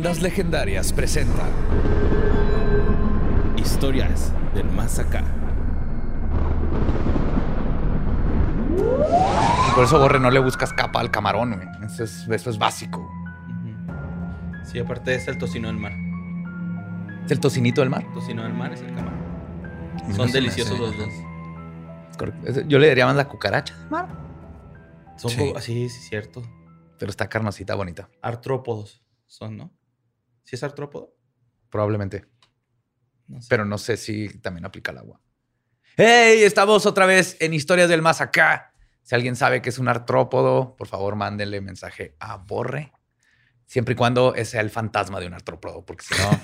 Leyendas Legendarias presenta Historias del Más Acá. Por eso, Borre, no le buscas capa al camarón, güey. Eso es, eso es básico. Sí, aparte es el tocino del mar. Es el tocinito del mar. Tocino del mar es el camarón. No Son se deliciosos los dos. Yo le diría más la cucaracha del mar. Son Sí. sí, sí, cierto. Pero está carnosita bonita. Artrópodos son, ¿no? ¿Sí es artrópodo? Probablemente. No sé. Pero no sé si también aplica el agua. ¡Hey! Estamos otra vez en Historias del Más Acá. Si alguien sabe que es un artrópodo, por favor, mándenle mensaje a Borre. Siempre y cuando sea el fantasma de un artrópodo, porque si no,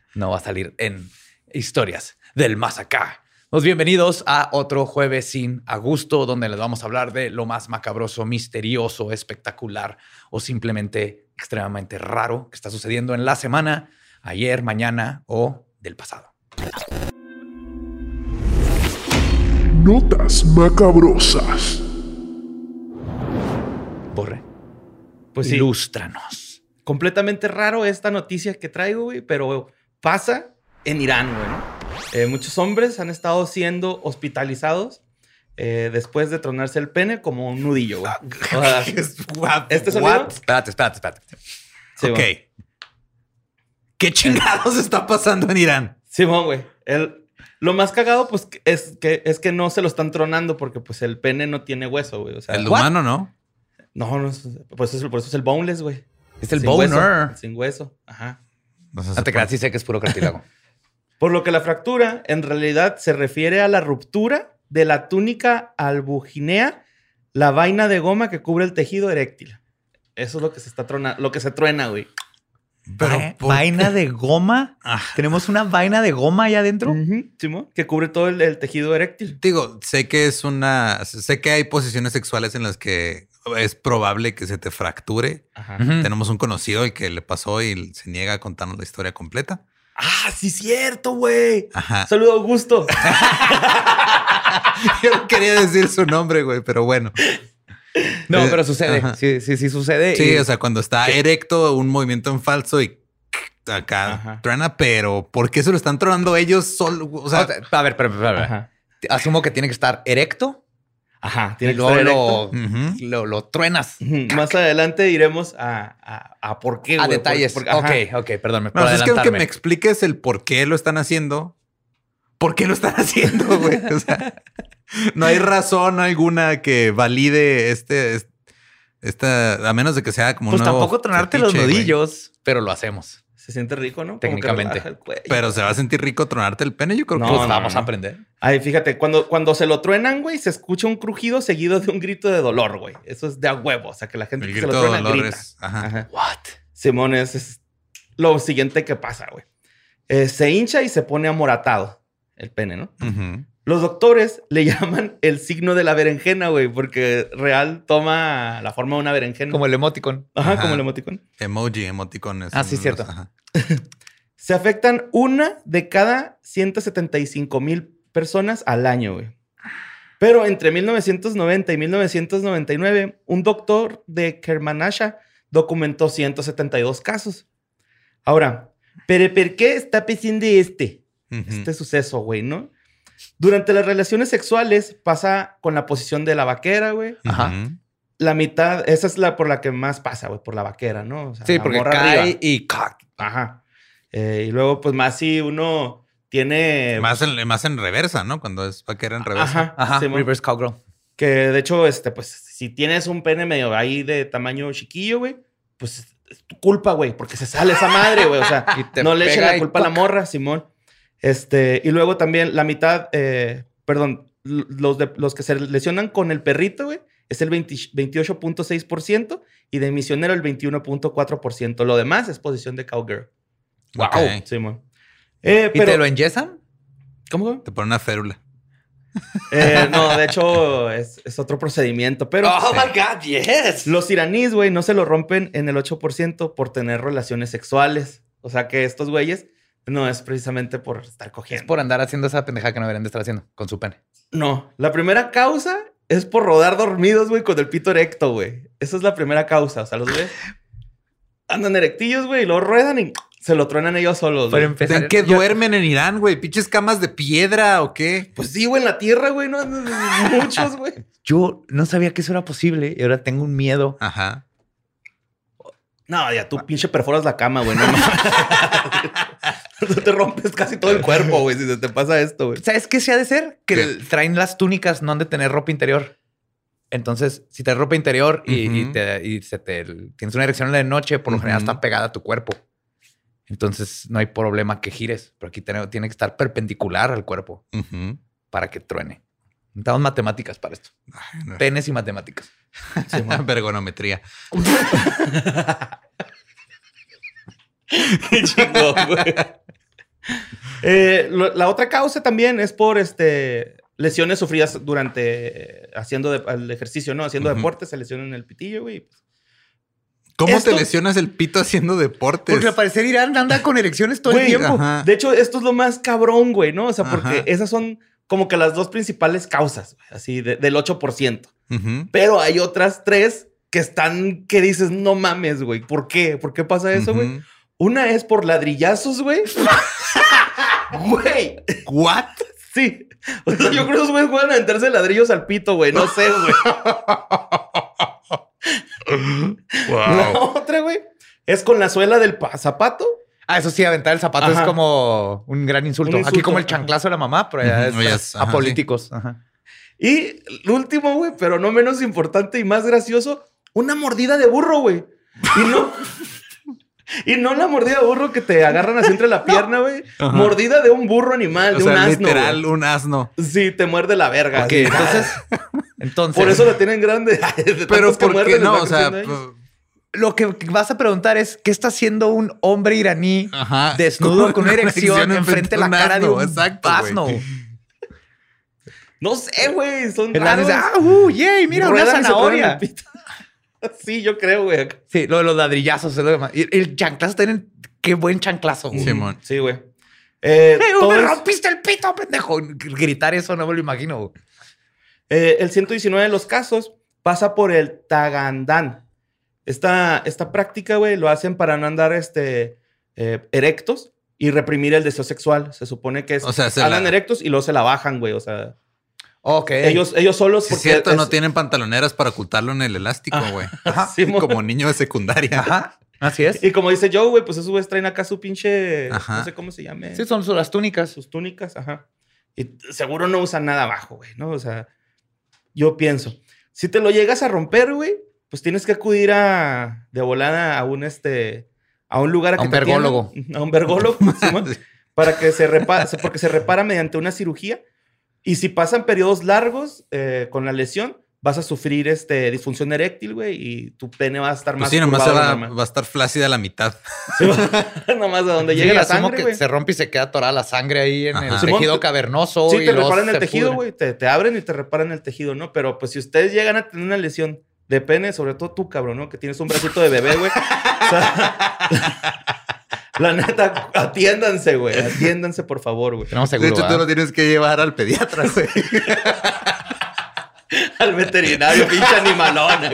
no va a salir en Historias del Más Acá. Pues bienvenidos a otro jueves sin a gusto, donde les vamos a hablar de lo más macabroso, misterioso, espectacular o simplemente extremadamente raro que está sucediendo en la semana, ayer, mañana o del pasado. Notas macabrosas. Borre, Pues sí, ilústranos. completamente raro esta noticia que traigo, güey, pero pasa en Irán, güey, ¿no? Eh, muchos hombres han estado siendo hospitalizados eh, después de tronarse el pene como un nudillo, güey. O sea, ¿Este sonido? Espérate, espérate, espérate. Sí, ok. bueno. ¿Qué chingados está pasando en Irán? Simón, güey. El- Lo más cagado, pues, es que, es que no se lo están tronando porque, pues, el pene no tiene hueso, güey. O sea, El ¿what? humano, ¿no? No, no, es- pues eso, por eso es el boneless, güey. Es el Sin hueso, sin hueso, ajá. No se te creas, sí sé que es puro cartílago. Por lo que la fractura en realidad se refiere a la ruptura de la túnica albuginea, la vaina de goma que cubre el tejido eréctil. Eso es lo que se está trona, lo que se truena, güey. Pero, Va- ¿por vaina de goma. Ah. Tenemos una vaina de goma allá adentro. Simón, que cubre todo el, el tejido eréctil. Digo, sé que es una. Sé que hay posiciones sexuales en las que es probable que se te fracture. Ajá. Tenemos un conocido el que le pasó y se niega a contarnos la historia completa. Ah, sí, cierto, güey. Saludo, Augusto. Yo no quería decir su nombre, güey, pero bueno. No, Eh, pero sucede. ajá. Sí, sí, sí sucede. Sí, Y- o sea, cuando está erecto, un movimiento en falso y acá Ajá. truena, pero ¿por qué se lo están tronando ellos solo? O sea, O sea, a ver, pero, asumo que tiene que estar erecto Ajá, y tiene que luego estar lo, erecto. Ujú. lo, lo truenas Más adelante iremos a, a, a por qué, a güey. detalles. Por- ajá. ok, ok, perdón. No, sea, es que aunque me expliques el por qué lo están haciendo, ¿por qué lo están haciendo, güey? O sea, no hay razón alguna que valide este, es- esta, a menos de que sea como un Pues nuevo tampoco tronarte los fetiche, nudillos, pero lo hacemos. Se siente rico, ¿no? Técnicamente. Pero se va a sentir rico tronarte el pene, yo creo No, que pues no, vamos no. a aprender. Ay, fíjate, cuando, cuando se lo truenan, güey, se escucha un crujido seguido de un grito de dolor, güey. Eso es de a huevo. O sea, que la gente el que se grito lo de truena dolor grita. es- ajá. Ajá. What? Simón, es, es lo siguiente que pasa, güey. Eh, se hincha y se pone amoratado el pene, ¿no? Los doctores le llaman el signo de la berenjena, güey, porque real toma la forma de una berenjena. Como el emoticon. Ajá, Ajá. como el emoticón. Emoji, emoticones. Ah, sí, cierto. los- ajá. Se afectan una de cada 175 mil personas al año, güey. Pero entre 1990 y 1999, un doctor de Kermanasha documentó 172 casos. Ahora, ¿pero por qué está pasando este? Este suceso, güey, ¿no? Durante las relaciones sexuales pasa con la posición de la vaquera, güey. Ajá. La mitad, esa es la por la que más pasa, güey, por la vaquera, ¿no? O sea, Sí, la porque morra cae arriba. y ¡cac! Ajá. Eh, y luego, pues más si uno tiene. Más en, más en reversa, ¿no? Cuando es vaquera en reversa. Ajá. Ajá, Simón. reverse cowgirl. Que de hecho, este, pues, si tienes un pene medio ahí de tamaño chiquillo, güey, pues es tu culpa, güey, porque se sale esa madre, güey. O sea, no le echen la culpa a la morra, Simón. Este, y luego también la mitad, eh, perdón, los, de- los que se lesionan con el perrito, güey, es el 20 28.6% y de misionero el 21.4%. Lo demás es posición de cowgirl. Wow. Sí, mon. Eh, ¿Y pero, te lo enyesan? ¿Cómo? Te pone una férula. Eh, no, de hecho es, es otro procedimiento, pero oh my God, yes. los iraníes, güey, no se lo rompen en el 8% por tener relaciones sexuales. O sea que estos güeyes no es precisamente por estar Es cogiendo. por andar haciendo esa pendejada que no deberían de estar haciendo con su pene. No, la primera causa es por rodar dormidos, güey, con el pito erecto, güey. Esa es la primera causa. O sea, los güeyes andan erectillos, güey, y lo ruedan y se lo truenan ellos solos. Para empezar, ¿En qué yo- duermen en Irán, güey? ¿Pinches camas de piedra o qué? Pues sí, güey, en la tierra, güey, no muchos, güey. yo no sabía que eso era posible y ahora tengo un miedo. Ajá. No, ya tú pinche perforas la cama, güey. No te rompes casi todo el cuerpo, güey, si se te pasa esto, güey. ¿Sabes qué se ha de ser? Que traen las túnicas, no han de tener ropa interior. Entonces, si te ropa interior y, te, y se te tienes una erección en la noche, por lo general está pegada a tu cuerpo. Entonces, no hay problema que gires, pero aquí tiene, tiene que estar perpendicular al cuerpo para que truene. Necesitamos matemáticas para esto. Ay, no. Penes y matemáticas. Vergonometría. Qué chingón, güey. Eh, lo- la otra causa también es por este lesiones sufridas durante haciendo de- el ejercicio, ¿no? Haciendo Ujú. deporte, se lesionan el pitillo, güey. ¿Cómo Esto- te lesionas el pito haciendo deportes? Porque al parecer Irán anda con erecciones todo Güey, el tiempo. Ajá. De hecho, esto es lo más cabrón, güey, ¿no? O sea, porque Ajá. esas son como que las dos principales causas, güey, así de- del 8%. Ujú. Pero hay otras tres que están, que dices, no mames, güey. ¿Por qué? ¿Por qué pasa eso, güey? Una es por ladrillazos, güey. Güey, ¿What? sí. O sea, yo creo que esos güeyes juegan a meterse ladrillos al pito, güey. No sé, güey. La otra, güey, es con la suela del pa- zapato. Ah, eso sí, aventar el zapato Ajá. es como un gran insulto. Un Aquí como el chanclazo de la mamá, pero es, ya es- a ajá, políticos. Ajá. Y el último, güey, pero no menos importante y más gracioso, una mordida de burro, güey. Y no. Y no la mordida de burro que te agarran así entre la pierna, güey. Mordida de un burro animal, O de un sea, asno. literal, un asno. Sí, te muerde la verga. Ok, así. entonces, entonces. Por eso la tienen grande. De Pero ¿por qué no? O sea, ellos. lo que vas a preguntar es qué está haciendo un hombre iraní Ajá. desnudo con una erección enfrente de la un cara de un exacto, asno. No sé, güey. Son El asno raros. ah, uh, yay, mira una Ruedan zanahoria. Sí, yo creo, güey. Sí, lo de los ladrillazos es lo demás. Y el chanclazo tienen qué buen chanclazo. güey. Simón. Sí, güey. Eh, ¡Eh, todo me es- rompiste el pito, pendejo! Gritar eso no me lo imagino. güey. Eh, el 119 de los casos pasa por el Tagandán. Esta, esta práctica, güey, lo hacen para no andar este, eh, erectos y reprimir el deseo sexual. Se supone que es, O sea, se andan la- erectos y luego se la bajan, güey. O sea, Ok. ellos, ellos solos. Sí, porque cierto, es- no tienen pantaloneras para ocultarlo en el elástico, güey. Sí, mo- Como niño de secundaria. Ajá. Así es. Y como dice Joe, güey, pues esos güeyes traen acá su pinche. Ajá. No sé cómo se llame. Sí, son las túnicas. sus túnicas, ajá. Y seguro no usan nada abajo, güey, ¿no? O sea, yo pienso, si te lo llegas a romper, güey, pues tienes que acudir a, de volada a un, este, a un lugar a, A que un vergólogo. A un vergólogo, Simón, para que se repara, porque se repara mediante una cirugía. Y si pasan periodos largos eh, con la lesión, vas a sufrir este, disfunción eréctil, güey, y tu pene va a estar Pues más sí, nomás va, a estar flácida a la mitad. Sí, nomás de donde Sí, llegue la asumo sangre, que se rompe y se queda atorada la sangre ahí en el tejido cavernoso. Sí, y te reparan el tejido, güey. Te, te abren y te reparan el tejido, ¿no? Pero pues si ustedes llegan a tener una lesión de pene, sobre todo tú, cabrón, ¿no? Que tienes un bracito de bebé, güey. O sea, la neta, atiéndanse, güey. Atiéndanse, por favor, güey. De seguro. hecho, tú lo tienes que llevar al pediatra, güey. Al veterinario, pinche animalón.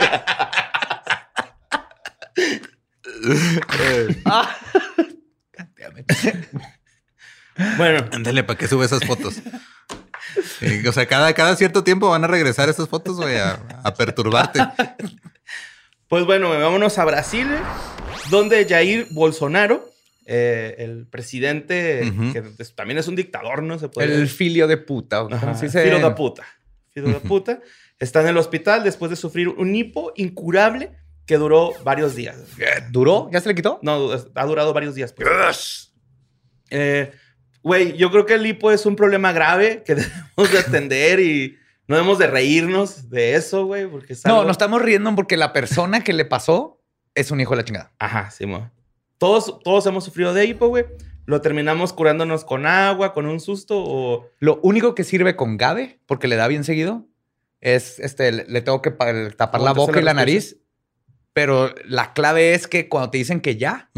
bueno, Ándale, ¿para qué sube esas fotos? O sea, cada, cada cierto tiempo van a regresar esas fotos, güey, a, a perturbarte. pues bueno, vámonos a Brasil, donde Jair Bolsonaro, eh, el presidente, Ujú. que es- también es un dictador, ¿no? Se puede El filio de puta. ¿o Ajá, ¿Cómo se dice? Filo da puta. Filo da puta. Está en el hospital después de sufrir un hipo incurable que duró varios días. ¿Duró? ¿Ya se le quitó? No, ha durado varios días. pues. Eh, Güey, yo creo que el hipo es un problema grave que debemos de atender y no debemos de reírnos de eso, güey, porque es No, nos estamos riendo porque la persona que le pasó es un hijo de la chingada. Ajá, sí, mo. Todos, todos hemos sufrido de hipo, güey. Lo terminamos curándonos con agua, con un susto o... Lo único que sirve con Gabe, porque le da bien seguido, es este, le, le tengo que pa- tapar la boca y la nariz. Pero la clave es que cuando te dicen que ya,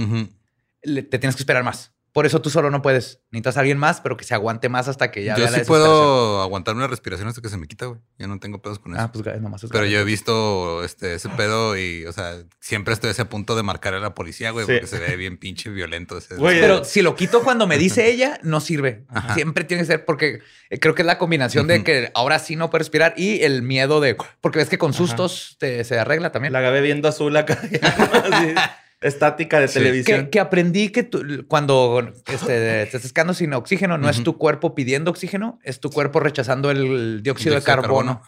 le- te tienes que esperar más. Por eso tú solo no puedes. Necesitas a alguien más, pero que se aguante más hasta que ya Yo vea la sí desesperación. puedo aguantar una respiración hasta que se me quita, güey. Ya no tengo pedos con eso. Ah, pues nomás es Pero yo he visto este, ese pedo y, o sea, siempre estoy a ese punto de marcar a la policía, güey, Sí. porque se ve bien pinche violento ese. Güey, Pero si lo quito cuando me dice ella, no sirve. Ajá. Siempre tiene que ser porque eh, creo que es la combinación de que ahora sí no puedo respirar y el miedo de... Porque ves que con sustos te- se arregla también. La Gabe viendo azul acá. estática de Sí. televisión. Que, que aprendí que tú- cuando este, te estás quedando sin oxígeno, no es tu cuerpo pidiendo oxígeno, es tu cuerpo rechazando el dióxido, de carbono.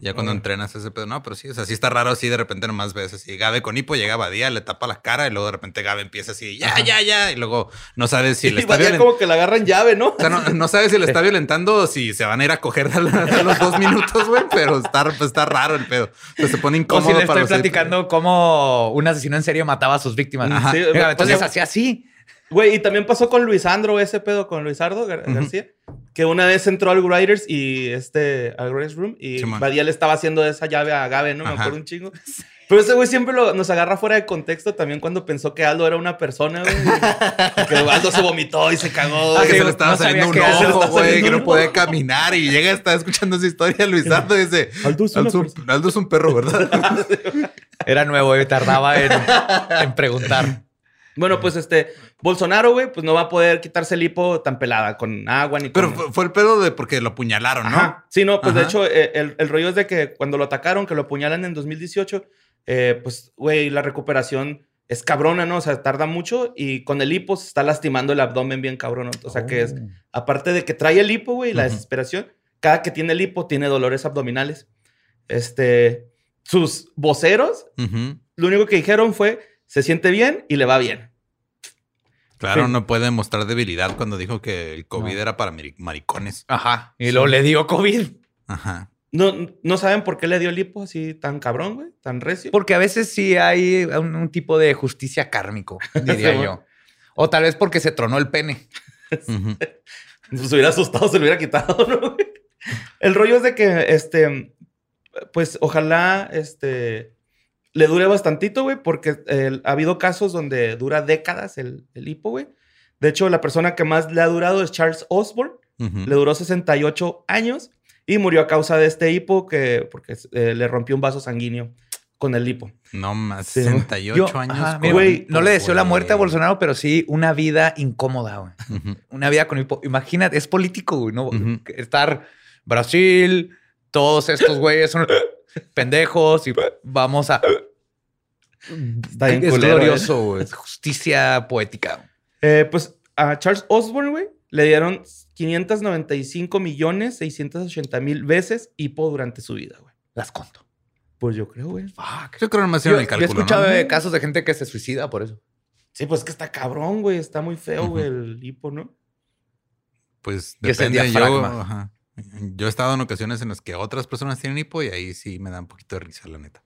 Ya cuando entrenas ese pedo, no, pero sí, o sea, sí está raro así de repente nomás ves así, Gabe con hipo llega a Badía, le tapa la cara y luego de repente Gabe empieza así, ya, Ajá. ya, ya, y luego no sabes si le Y está violentando. como que la agarran llave, ¿no? O sea, no, no sabes si le está violentando o si se van a ir a coger a, la- a los dos minutos, güey, pero está, pues, está raro el pedo. O sea, se pone O incómodo si le estoy platicando cómo un asesino en serie mataba a sus víctimas. Ajá. Sí, entonces pasó- hacía así. Güey, y también pasó con Luisandro ese pedo con Luisardo Gar- Ujú. García, que una vez entró al Writers y este al Writers Room y Simón. Badía le estaba haciendo esa llave a Gabe, ¿no? Me Ajá. acuerdo un chingo. Pero ese güey siempre lo- nos agarra fuera de contexto también cuando pensó que Aldo era una persona, güey. Que Aldo se vomitó y se cagó. Ah, que sí, se le estaba no saliendo un ojo, güey, que no un podía caminar y llega, está escuchando esa historia, Luisardo y dice, Aldo es Aldo, persona". Aldo es un perro, ¿verdad? Era nuevo y tardaba en, en preguntar. Bueno, pues este, Bolsonaro, güey, pues no va a poder quitarse el hipo tan pelada con agua ni Pero con... fue, fue el pedo de porque lo apuñalaron, ¿no? Ajá. Sí, no, pues de hecho, eh, el, el rollo es de que cuando lo atacaron, que lo apuñalan en 2018, eh, pues, güey, la recuperación es cabrona, ¿no? O sea, tarda mucho y con el hipo se está lastimando el abdomen bien cabrón. ¿no? O sea, que es, Oh. aparte de que trae el hipo, güey, la desesperación, cada que tiene el hipo tiene dolores abdominales. Este, sus voceros, lo único que dijeron fue, se siente bien y le va bien. Claro, Sí. no puede mostrar debilidad cuando dijo que el COVID No. era para mari- maricones. Ajá. Y luego le dio COVID. Ajá. No, no saben por qué le dio el hipo así tan cabrón, güey, tan recio. Porque a veces sí hay un, un tipo de justicia kármico, diría Sí, yo. O tal vez porque se tronó el pene. Pues se hubiera asustado, se lo hubiera quitado, ¿no? güey? El rollo es de que, este, pues ojalá, este, le dure bastantito, güey, porque eh, ha habido casos donde dura décadas el, el hipo, güey. De hecho, la persona que más le ha durado es Charles Osborne. Le duró 68 años y murió a causa de este hipo que, porque eh, le rompió un vaso sanguíneo con el hipo. No más, Sí. 68 Yo, años. ajá, mira, Güey, hipo, no le deseo la muerte a. Bolsonaro, pero sí una vida incómoda, güey. Una vida con hipo. Imagínate, es político, güey, ¿no? Ujú. Estar Brasil, todos estos güeyes son pendejos y vamos a... Está bien es culero, glorioso, güey. Es justicia poética. Eh, pues a Charles Osborne, güey, le dieron 595 millones 680 mil veces hipo durante su vida, güey. Las conto. Pues yo creo, güey. Fuck. Yo creo que no me Yo, hicieron el yo he cálculo, escuchado ¿no? de casos de gente que se suicida por eso. Sí, pues es que está cabrón, güey. Está muy feo, güey, el hipo, ¿no? Pues Que depende. Yo, diafragma. ajá. yo he estado en ocasiones en las que otras personas tienen hipo y ahí sí me da un poquito de risa, la neta.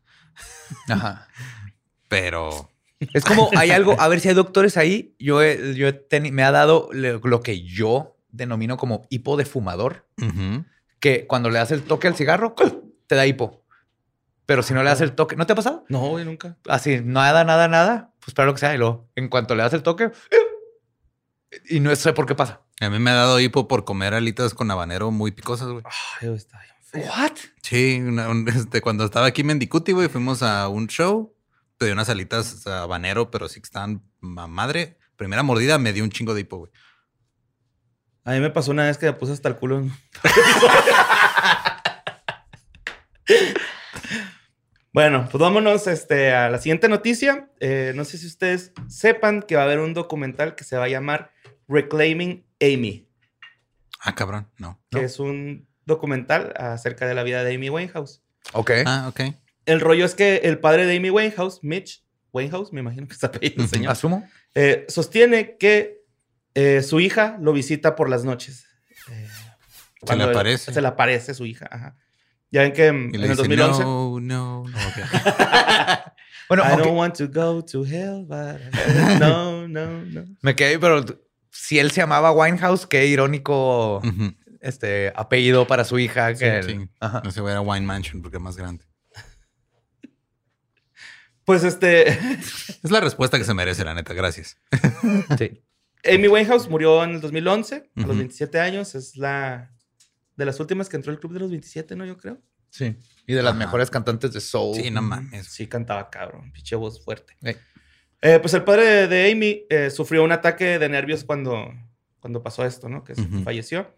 Ajá. Pero Es como hay algo, a ver si hay doctores ahí. Yo, he- yo he teni- me ha dado lo que yo denomino como hipo de fumador, que cuando le das el toque al cigarro, te da hipo. Pero si no le das el toque, ¿no te ha pasado? No, nunca. Así, nada, nada, nada, pues para lo que sea. Y luego, en cuanto le das el toque, y no sé por qué pasa. a mí me ha dado hipo por comer alitas con habanero muy picosas, güey. Ay, está bien. ¿What? Sí, una- un- este, cuando estaba aquí en Mendicuti, güey, fuimos a un show. Pedí unas alitas a habanero, pero sí que estaban ma- madre. Primera mordida me dio un chingo de hipo, güey. A mí me pasó una vez que me puse hasta el culo. en- bueno, pues vámonos este, a la siguiente noticia. Eh, no sé si ustedes sepan que va a haber un documental que se va a llamar Reclaiming Amy, Ah, cabrón, no. que es un documental acerca de la vida de Amy Winehouse. Ok. Ah, ok. El rollo es que el padre de Amy Winehouse, Mitch Winehouse, me imagino que está apellido el señor, Asumo. eh, sostiene que Eh, su hija lo visita por las noches. Eh, Se le él- aparece. Se le aparece su hija. Ajá. Ya ven que en, Y en le el dice, 2011. no, no, no. ok. Bueno, I don't want to go to hell, but no, no, no. me quedé, pero si él se llamaba Winehouse, qué irónico este apellido para su hija. Que Sí. Ajá. No se va a ir a Wine Mansion porque es más grande. Pues este, Es la respuesta que se merece, la neta. Gracias. Sí. Amy Winehouse murió en el 2011, a los Ujú. 27 años. Es la de las últimas que entró al club de los 27, ¿no? Yo creo. Sí. Y de las Ajá. mejores cantantes de soul. Sí, no mames. Sí, cantaba cabrón, pinche voz fuerte. Eh, pues el padre de, Amy eh, sufrió un ataque de nervios cuando, cuando pasó esto, ¿no? Que falleció.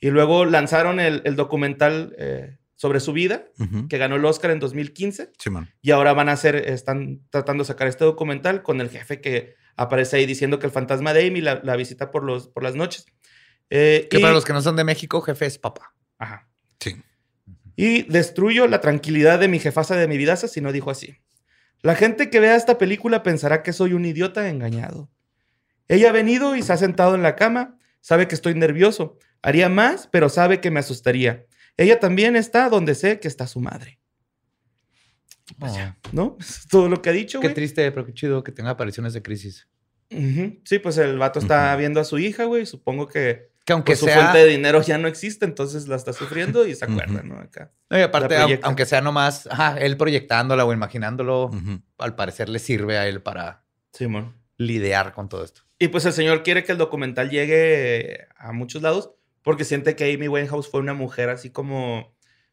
Y luego lanzaron el, el documental eh, sobre su vida, que ganó el Oscar en 2015. Simón. Y ahora van a hacer, están tratando de sacar este documental con el jefe que aparece ahí diciendo que el fantasma de Amy la, la visita por, los, por las noches. Eh, Que y- para los que no son de México, jefe es papá. Ajá. Sí. Y destruyo la tranquilidad de mi jefasa de mi vidaza si no dijo así. La gente que vea esta película pensará que soy un idiota engañado. Ella ha venido y se ha sentado en la cama, sabe que estoy nervioso. Haría más, pero sabe que me asustaría. Ella también está donde sé que está su madre. ¿No? Eso es todo lo que ha dicho, Qué triste, pero qué chido que tenga apariciones de crisis. Sí, pues el vato está viendo a su hija, güey. Supongo que Que aunque pues, su fuente de dinero ya no existe, entonces la está sufriendo y se acuerda. ¿no? Acá. No, y aparte, aunque sea nomás, ajá, él proyectándola o imaginándolo, al parecer le sirve a él para Simón. lidiar con todo esto. Y pues el señor quiere que el documental llegue a muchos lados porque siente que Amy Winehouse fue una mujer así como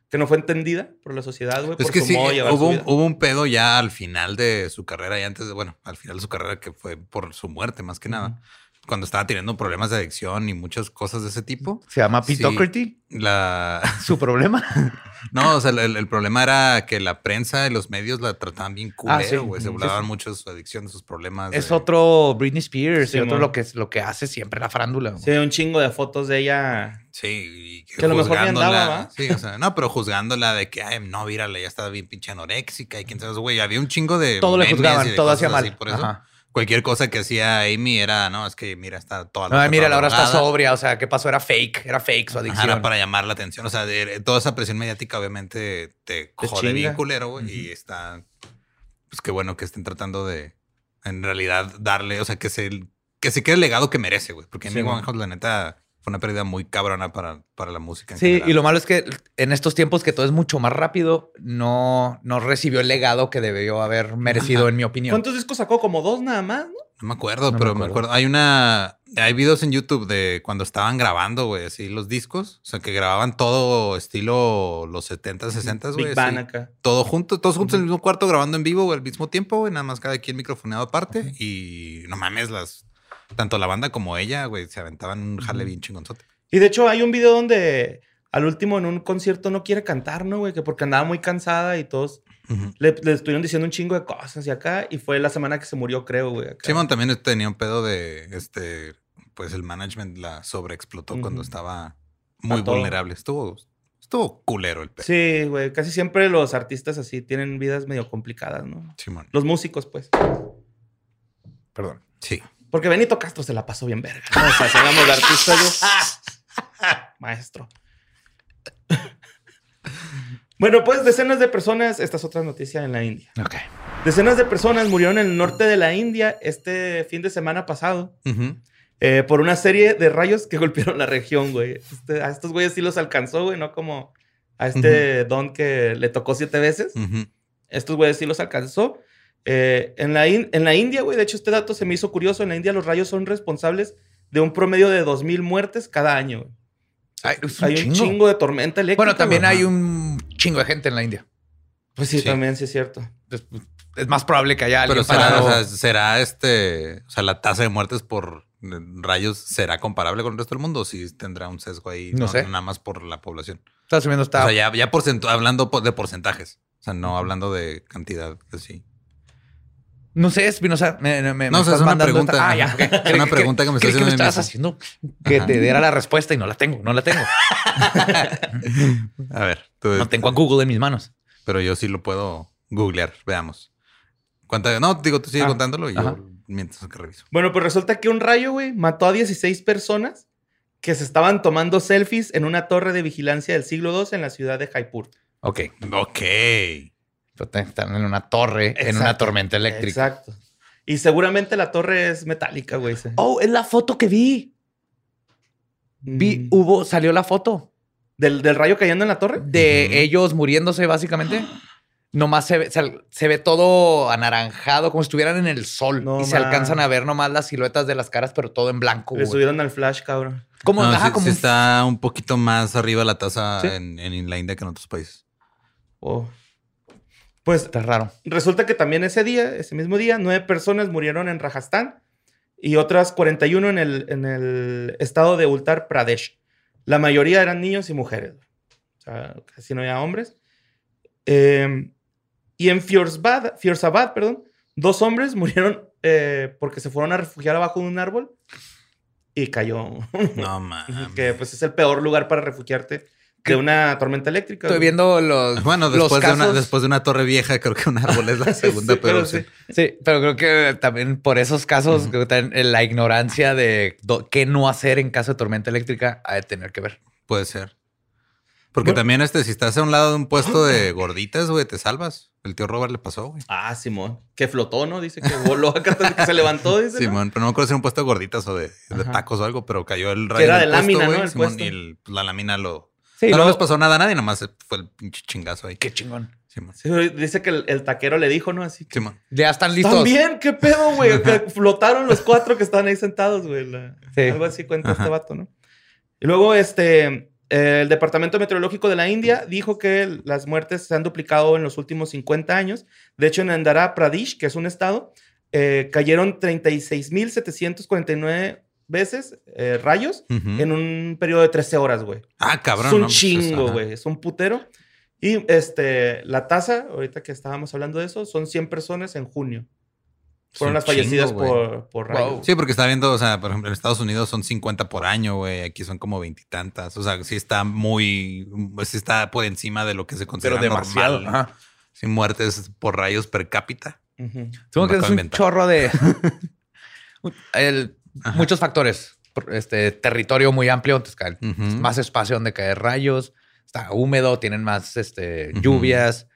que no fue entendida por la sociedad, güey, Es por que su sí, modo de llevar su hubo, un- vida. hubo un pedo ya al final de su carrera y antes de, bueno, al final de su carrera que fue por su muerte más que nada, cuando estaba teniendo problemas de adicción y muchas cosas de ese tipo. Se llama Sí. Pitocraty, La... su problema. No, o sea, el, el problema era que la prensa y los medios la trataban bien culero, Ah, sí. güey. Se burlaban Sí, sí. mucho de su adicción, de sus problemas. es de- otro Britney Spears Sí, y otro lo que, es, lo que hace siempre la farándula. güey. Sí, un chingo de fotos de ella. Sí, y Que a lo mejor andaba. Sí, o sea, no, pero juzgándola de que, ay, no, mírala, ya estaba bien pinche anoréxica y quién sabe, güey, había un chingo de. Todo le juzgaban, todo hacía así, mal. Por eso, Ajá. Cualquier cosa que hacía Amy era, no, es que mira, está toda No, loca, mira, toda ahora está sobria. O sea, ¿qué pasó? Era fake. Era fake su Ajá, adicción. Era para llamar la atención. O sea, de- toda esa presión mediática obviamente te jode bien culero, güey. Y está. Pues qué bueno que estén tratando de en realidad darle, o sea, que se, que se quede el legado que merece, güey. Porque Sí, Amy güey. Winehouse, la neta, fue una pérdida muy cabrona para, para la música. en Sí, general. y lo malo es que en estos tiempos que todo es mucho más rápido, no, no recibió el legado que debió haber merecido, Ajá. en mi opinión. ¿Cuántos discos sacó? Como dos nada más, ¿no? No me acuerdo, No pero me acuerdo. acuerdo. Hay una. Hay videos en YouTube de cuando estaban grabando, güey, así los discos. O sea, que grababan todo estilo los 70, 60, güey. Big Bang acá. Todo junto, todos juntos en el mismo cuarto grabando en vivo güey, al mismo tiempo, güey. Nada más cada quien microfoneado aparte. Y no mames, las. Tanto la banda como ella, güey, se aventaban un jale bien chingonzote. Y de hecho hay un video donde al último en un concierto no quiere cantar, ¿no, güey? Que porque andaba muy cansada y todos le, le estuvieron diciendo un chingo de cosas y acá. Y fue la semana que se murió, creo, güey. Simón también tenía un pedo de este. Pues el management la sobreexplotó cuando estaba muy vulnerable. Estuvo, estuvo culero el pedo. Sí, güey. Casi siempre los artistas así tienen vidas medio complicadas, ¿no? Simón. Los músicos, pues. Perdón. Sí. Porque Benito Castro se la pasó bien verga. ¿no? O sea, si hablamos de artistas, yo- Maestro. bueno, pues decenas de personas, esta es otra noticia en la India. Ok. Decenas de personas murieron en el norte de la India este fin de semana pasado eh, por una serie de rayos que golpearon la región, güey. Este- a estos güeyes sí los alcanzó, güey, no como a este don que le tocó siete veces. Estos güeyes sí los alcanzó. Eh, en, la in- en la India, güey, de hecho, este dato se me hizo curioso. En la India, los rayos son responsables de un promedio de 2.000 muertes cada año. güey. Ay, es un Hay un chingo. de tormenta eléctrica. Bueno, también hay un chingo de gente en la India. Pues sí, Sí. también sí es cierto. Es, es más probable que haya alguien Pero será, parado. o sea, será este, o sea, la tasa de muertes por eh, rayos será comparable con el resto del mundo o si tendrá un sesgo ahí, No sé. nada más por la población. Está asumiendo está. O sea, ya, ya porcento- hablando de porcentajes, o sea, no hablando de cantidad, así. No sé, Espinosa. Me, me, me No, o sea, es una pregunta. esta- Ah, ya. Ajá. ok. Es una pregunta que me estás haciendo a mí estabas haciendo que Ajá. te diera la respuesta y no la tengo, no la tengo. A ver, tú- No tengo a Google en mis manos. pero yo sí lo puedo googlear, veamos. ¿Cuánta? No, digo, tú sigue Ah, contándolo y ajá. yo mientras que reviso. Bueno, pues resulta que un rayo, güey, mató a 16 personas que se estaban tomando selfies en una torre de vigilancia del siglo II en la ciudad de Jaipur. Ok. Ok. Están en una torre, en una Exacto. tormenta eléctrica. Exacto. Y seguramente la torre es metálica, güey. Oh, es la foto que vi. Vi, Mm. hubo, salió la foto ¿Del, del rayo cayendo en la torre? de ellos muriéndose, básicamente. Nomás se ve, se, se ve todo anaranjado, como si estuvieran en el sol. No y se alcanzan a ver nomás las siluetas de las caras, pero todo en blanco. Le subieron al flash, cabrón. Como, No, ajá, sí- como sí está un poquito más arriba la tasa ¿Sí? en, en la India que en otros países. Oh. Pues Está raro. resulta que también ese día, ese mismo día, nueve personas murieron en Rajasthan y otras 41 en el, en el estado de Uttar Pradesh. La mayoría eran niños y mujeres. O sea, casi no había hombres. Eh, y en Firouzabad, Firouzabad, perdón, dos hombres murieron eh, porque se fueron a refugiar abajo de un árbol y cayó. No mames. que pues es el peor lugar para refugiarte de una tormenta eléctrica. Estoy güey. viendo los. Bueno, los después, de una, casos- después de una torre vieja, creo que un árbol es la segunda Sí, peor pero sí. Sí, pero creo que también por esos casos, creo que también la ignorancia de do- qué no hacer en caso de tormenta eléctrica ha de tener que ver. Puede ser. Porque también, este, si estás a un lado de un puesto de gorditas, güey, te salvas. El tío Robert le pasó, güey. Ah, Simón. Que flotó, ¿no? Dice que voló acá, que se levantó, dice. ¿no? Simón, pero no me acuerdo si era un puesto de gorditas o de, tacos o algo, pero cayó el rayo. era en el de lámina, puesto, ¿no? güey, El Simón, puesto. y el- la lámina lo. Sí, no, no luego- les pasó nada a nadie, nomás fue el pinche chingazo ahí. Qué chingón. Simón. Sí, dice que el, el taquero le dijo, ¿no? Así que. Simón. Ya están listos. También, qué pedo, güey. Que flotaron los cuatro que estaban ahí sentados, güey. La- Sí. Algo así cuenta Ajá. este vato, ¿no? Y luego, este. El Departamento Meteorológico de la India dijo que las muertes se han duplicado en los últimos 50 años. De hecho, en Andhra Pradesh, que es un estado, eh, cayeron 36.749 veces eh, rayos Ujú. en un periodo de 13 horas, güey. Ah, cabrón. es un ¿no? Pues, chingo, güey. Es un putero. Y este, la tasa, ahorita que estábamos hablando de eso, son 100 personas en junio. Es Fueron las fallecidas chingo, por, por Wow. rayos. Sí, porque está viendo, o sea, por ejemplo, en Estados Unidos son 50 por año, güey. Aquí son como veintitantas. O sea, sí está muy, pues sí está por encima de lo que se considera normal. Ajá. Sin muertes por rayos per cápita. Ujú. Supongo que Me acabo es un chorro de el- Ajá. muchos factores. Este territorio muy amplio, entonces caen Ujú. más espacio donde caer rayos, está húmedo, tienen más este, lluvias,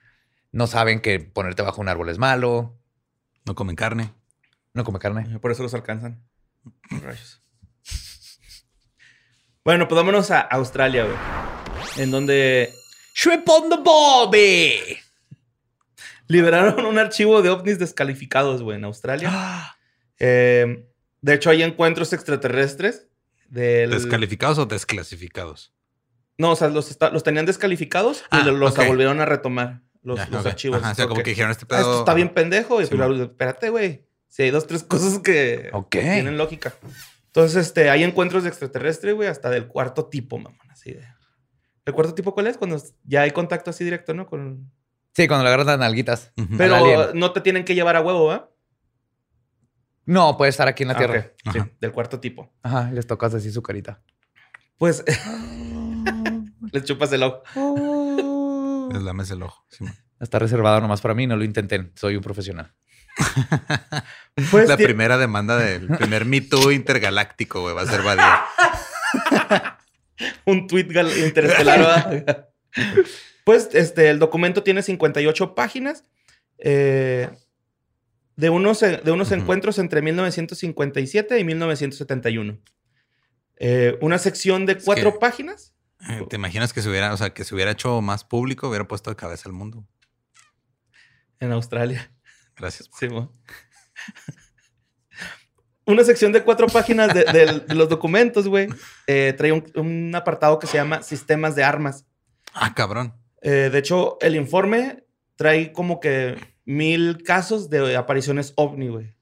no saben que ponerte bajo un árbol es malo, No comen carne. no come carne. Por eso los alcanzan. Rayos. Bueno, pues vámonos a Australia, güey. En donde Shrimp on the bobby. liberaron un archivo de ovnis descalificados, güey, en Australia. Eh, de hecho, hay encuentros extraterrestres. Del... ¿Descalificados o desclasificados? No, o sea, los, los tenían descalificados y Ah, lo- los volvieron a retomar los, Ya, los archivos. Ajá, o sea, como que dijeron este "Ah, pedo. esto está bien pendejo. Y Sí, pues, man. espérate, güey. Si hay dos, tres cosas que tienen lógica. Entonces, este, hay encuentros de extraterrestre, güey, hasta del cuarto tipo, mamón. Así de. ¿El cuarto tipo cuál es? Cuando ya hay contacto así directo, ¿no? Con... Sí, cuando le agarras las nalguitas. Pero alien. no te tienen que llevar a huevo, ¿va? No, puede estar aquí en la Ah, tierra. Sí, del cuarto tipo. Ajá, les tocas así su carita. Pues les chupas el ojo. Les lames el ojo. Está reservado nomás para mí, no lo intenten. Soy un profesional. Pues la primera demanda del primer Me Too intergaláctico, güey, va a ser Badía. un tweet interestelar. pues este, el documento tiene 58 páginas eh, de unos, de unos encuentros entre 1957 y 1971. Eh, una sección de cuatro que- páginas. Eh, ¿Te imaginas que se hubiera, o sea, que se hubiera hecho más público, hubiera puesto de cabeza al mundo? En Australia. Gracias. Simón. Una sección de cuatro páginas de, de- de los documentos, güey. eh, trae un, un apartado que se llama Sistemas de Armas. Ah, cabrón. Eh, de hecho, el informe trae como que mil casos de apariciones ovni, güey.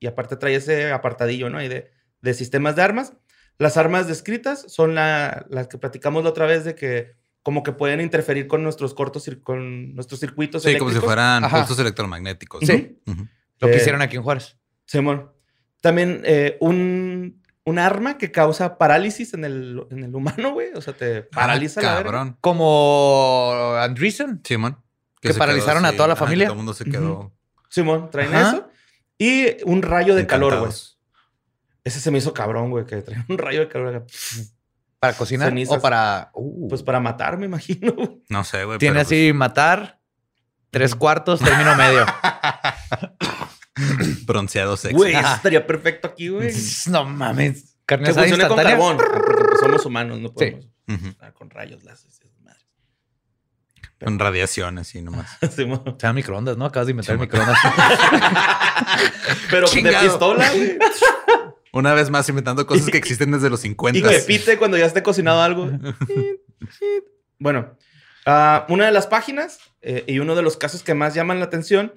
Y aparte trae ese apartadillo, ¿no? Y de, de sistemas de armas. Las armas descritas son la- las que platicamos la otra vez de que como que pueden interferir con nuestros cortos, con nuestros circuitos Sí, como si eléctricos. fueran Ajá. pulsos electromagnéticos. Sí. Ujú. Lo que Eh, hicieron aquí en Juárez. Simón. También eh, un, un arma que causa parálisis en el, en el humano, güey. O sea, te paraliza Ah, la verga. cabrón. Como Andreessen. Simón. Que paralizaron a toda la que familia. Todo el mundo se quedó. Simón, traen Ajá. eso. Y un rayo de calor, güey. Ese se me hizo cabrón, güey, que traía un rayo de calor. acá. ¿Para cocinar Cenizas. o para...? Uh, Pues para matar, me imagino. güey. No sé, güey. Tiene pero, así matar, tres cuartos, término medio. pues, bronceado sexy. Güey, eso estaría perfecto aquí, güey. no mames. Carne Que asada funcione con carbón. Porque pues, somos humanos, no podemos funcionar con rayos láser. Con radiación, así nomás. Sí, O sea, microondas, ¿no? Acabas de inventar Sí, microondas. Pero Chingado. de pistola, güey. Una vez más inventando cosas que existen desde los 50. Y que pite cuando ya esté cocinado algo. bueno, ah, una de las páginas eh, y uno de los casos que más llaman la atención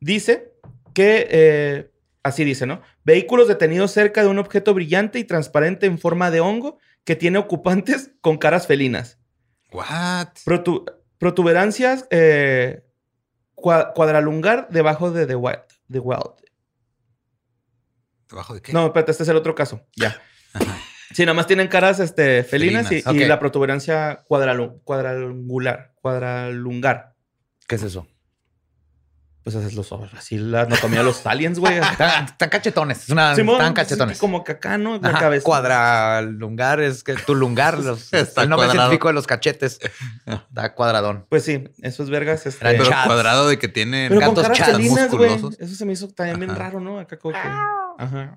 dice que, eh, así dice, ¿no? Vehículos detenidos cerca de un objeto brillante y transparente en forma de hongo que tiene ocupantes con caras felinas. What? Protu- protuberancias eh, cua- cuadralungar debajo de The Wild. The Wild. ¿Debajo de qué? No, espérate, este es el otro caso. Ya. Sí, nada más tienen caras este, felinas, Felinas, y, la protuberancia cuadralu- cuadrangular, cuadralungar. ¿Qué es eso? Pues así es los ojos, así la anatomía de los aliens, güey. Están, están cachetones. Es una, Simón, están sí, cachetones. como que acá, ¿no? La Ajá, cabeza. Cuadralungar es que tu lungar, los, Está el nombre cuadrado. científico de los cachetes. Está cuadradón. Pues sí, esos vergas. Este, Pero chats. cuadrado de que tiene pero con gatos caras chats felinas, güey. musculosos. Eso se me hizo también bien raro, ¿no? Acá como que... Ajá.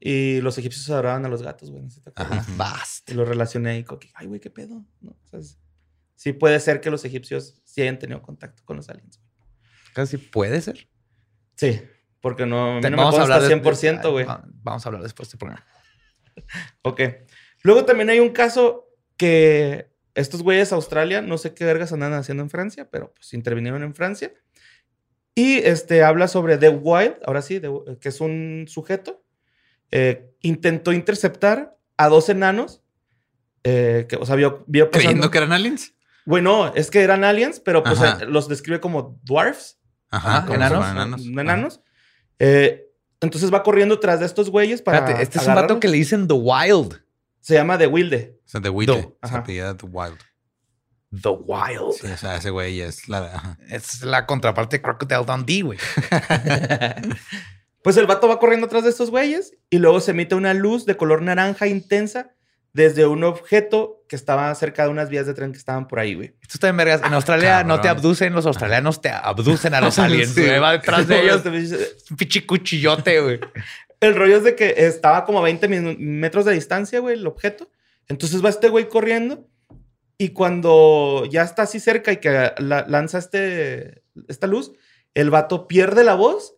Y los egipcios adoraban a los gatos, güey. ¿no se te acuerdas? Ajá. Bast. Y lo relacioné ahí con que, ay, güey, qué pedo. ¿No? O sea, es- sí puede ser que los egipcios sí hayan tenido contacto con los aliens. Casi puede ser. Sí, porque no, a mí me consta 100%, güey. va- Vamos a hablar después de este programa. Ok. Luego también hay un caso que estos güeyes de Australia, no sé qué vergas andan haciendo en Francia, pero pues intervinieron en Francia. Y este habla sobre The Wild, ahora sí, The- que es un sujeto. eh, intentó interceptar a dos enanos. eh, que, o sea, vio, vio pasando- creyendo que eran aliens. Bueno, es que eran aliens, pero pues Ajá. eh, los describe como dwarfs. Ajá, enanos. enanos. enanos. Eh, entonces va corriendo tras de estos güeyes para. Espérate, este es un vato que le dicen The Wild. Se llama The Wilde. O sea, de Wilde. Se apellida The Wild. The Wild. Sí, o sea, ese güey es la... ajá. Es la contraparte de Crocodile Dundee, güey. Pues el vato va corriendo atrás de estos güeyes y luego se emite una luz de color naranja intensa desde un objeto que estaba cerca de unas vías de tren que estaban por ahí, güey. Esto está en vergas. En Australia no te abducen, los australianos te abducen a los aliens. Sí. Va detrás de ellos. Un pinche cuchillote, güey. El rollo es de que estaba como a 20 minu- metros de distancia, güey, el objeto. Entonces va este güey corriendo y cuando ya está así cerca y que la- lanza este, esta luz, el vato pierde la voz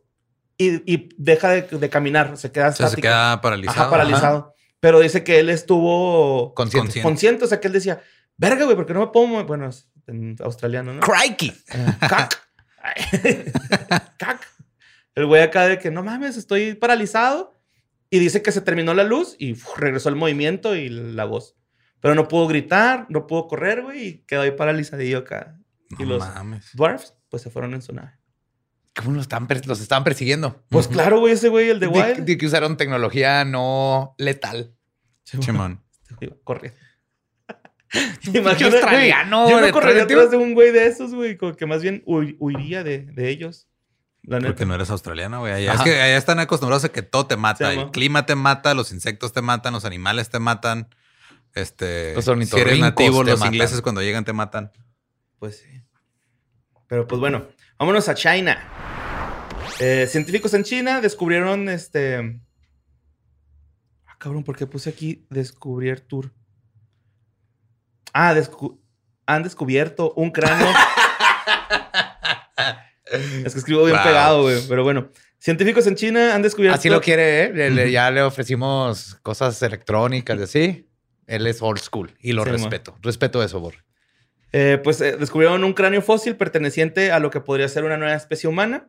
y, y deja de, de caminar, se queda O sea, se queda paralizado. Ajá, paralizado. Pero dice que él estuvo Consciente. Consciente. consciente, o sea, que él decía, verga, güey, porque no me puedo mover?" Bueno, es en australiano, ¿no? Crikey. Cac. Cac. El güey acá de que no mames, estoy paralizado. Y dice que se terminó la luz y uf, regresó el movimiento y la voz. Pero no pudo gritar, no pudo correr, güey, y quedó ahí paralizadillo acá. No y los mames. dwarfs, pues se fueron en su nave. ¿Cómo los, están los estaban persiguiendo? Pues claro, güey, ese güey, el de De, Wild. de que usaron tecnología no letal. Chimón. Iba corriendo. Pinche australiano Yo no correría atrás de un güey de esos, güey, como que más bien hui- huiría de, de ellos. La neta. Porque no eres australiano, güey. Allá es que allá están acostumbrados a que todo te mata. Sí, el clima te mata, los insectos te matan, los animales te matan. Este, Los si eres nativo, los matan. ingleses cuando llegan te matan. Pues sí. Pero pues bueno, vámonos a China. Eh, científicos en China descubrieron este. Ah, cabrón, ¿por qué puse aquí descubrir tour? Ah, descu- han descubierto un cráneo. es que escribo bien Wow. pegado, güey. Pero bueno, científicos en China han descubierto. Así lo quiere, ¿eh? Le- le- ya le ofrecimos cosas electrónicas y así. Él es old school y lo Sí, respeto. Respeto eso, Bor. Eh, pues eh, descubrieron un cráneo fósil perteneciente a lo que podría ser una nueva especie humana.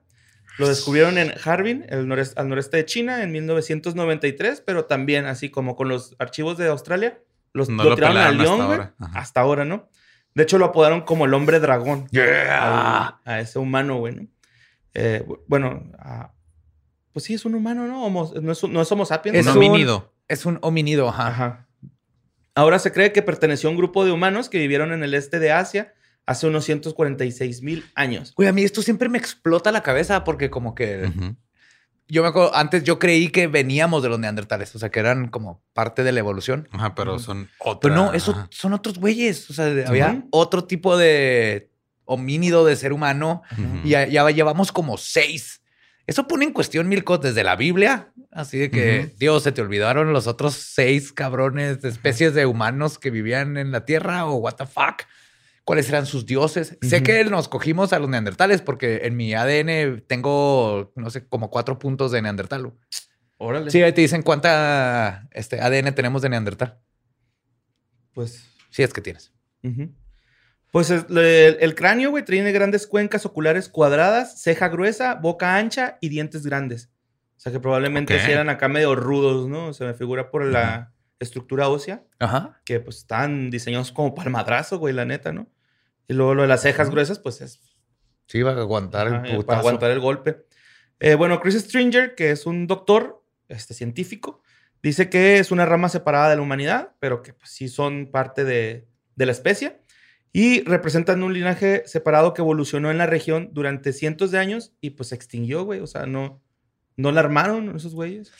Lo descubrieron en Harbin, el noreste- al noreste de China, en 1993, pero también, así como con los archivos de Australia, los, No lo lo tiraron al hasta león, güey. ahora. Hasta ahora, ¿no? De hecho, lo apodaron como el hombre dragón. Yeah. a ese humano, güey, ¿no? Eh, bu- bueno, pues sí, es un humano, ¿no? Homo- no, es, no es Homo sapiens. Es un ¿no? un- homínido. Es un hominido, ajá. Ajá. Ahora se cree que perteneció a un grupo de humanos que vivieron en el este de Asia hace unos 146 mil años. Güey, a mí esto siempre me explota la cabeza porque como que yo me acuerdo, antes yo creí que veníamos de los neandertales, o sea, que eran como parte de la evolución. Ajá, pero son otra. Pero no, eso ajá. son otros güeyes. O sea, había otro tipo de homínido de ser humano y ya, ya llevamos como seis. Eso pone en cuestión mil cosas desde la Biblia, así de que. Dios, se te olvidaron los otros seis cabrones de especies de humanos que vivían en la Tierra o what the fuck. ¿Cuáles eran sus dioses? Sé que nos cogimos a los neandertales porque en mi ADN tengo, no sé, como cuatro puntos de neandertal. Órale. Sí, ahí te dicen cuánta este, ADN tenemos de neandertal. Pues. Sí, es que tienes. ujú. Pues el, el cráneo, güey, tiene grandes cuencas oculares cuadradas, ceja gruesa, boca ancha y dientes grandes. O sea que probablemente Ok. sí eran acá medio rudos, ¿no? Se me figura por la estructura ósea, Ajá. que pues están diseñados como para el madrazo, güey, la neta, ¿no? Y luego lo de las cejas gruesas, pues es Sí, va a aguantar el putazo. para aguantar el golpe. Eh, bueno, Chris Stringer, que es un doctor este, científico, dice que es una rama separada de la humanidad, pero que pues, sí son parte de, de la especie y representan un linaje separado que evolucionó en la región durante cientos de años y pues se extinguió, güey. O sea, no, no la armaron esos güeyes.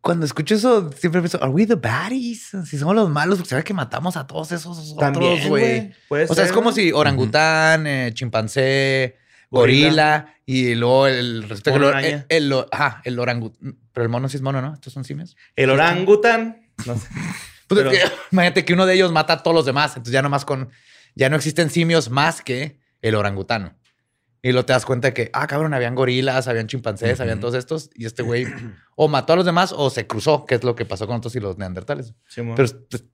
Cuando escucho eso, siempre pienso, ¿Are we the baddies? Si somos los malos, porque será que matamos a todos esos También, otros, güey. O sea, es como si orangután, eh, chimpancé, Gorila. gorila, y luego el... Mono el- el, el- ajá, el orangután. Pero el mono sí es mono, ¿no? Estos son simios. El orangután. No sé. Pues Pero- es que, imagínate que uno de ellos mata a todos los demás. Entonces ya nomás con... Ya no existen simios más que el orangutano. Y luego te das cuenta que, ah, cabrón, habían gorilas, habían chimpancés, habían todos estos. Y este güey o mató a los demás o se cruzó, que es lo que pasó con nosotros y los neandertales. Simón. Pero pues,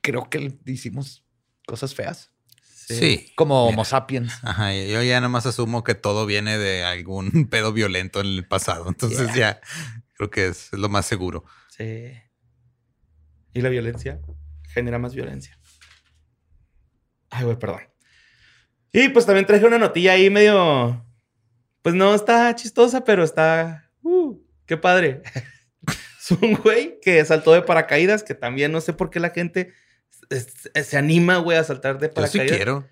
creo que hicimos cosas feas. Sí. Como Mira. Homo sapiens. Ajá, yo ya nomás asumo que todo viene de algún pedo violento en el pasado. Entonces ya creo que es, es lo más seguro. Sí. Y la violencia genera más violencia. Ay, güey, perdón. Y pues también traje una notilla ahí medio. Pues no está chistosa, pero está. Uh, qué padre. es un güey que saltó de paracaídas, que también no sé por qué la gente se anima, güey, a saltar de Yo sí paracaídas. quiero.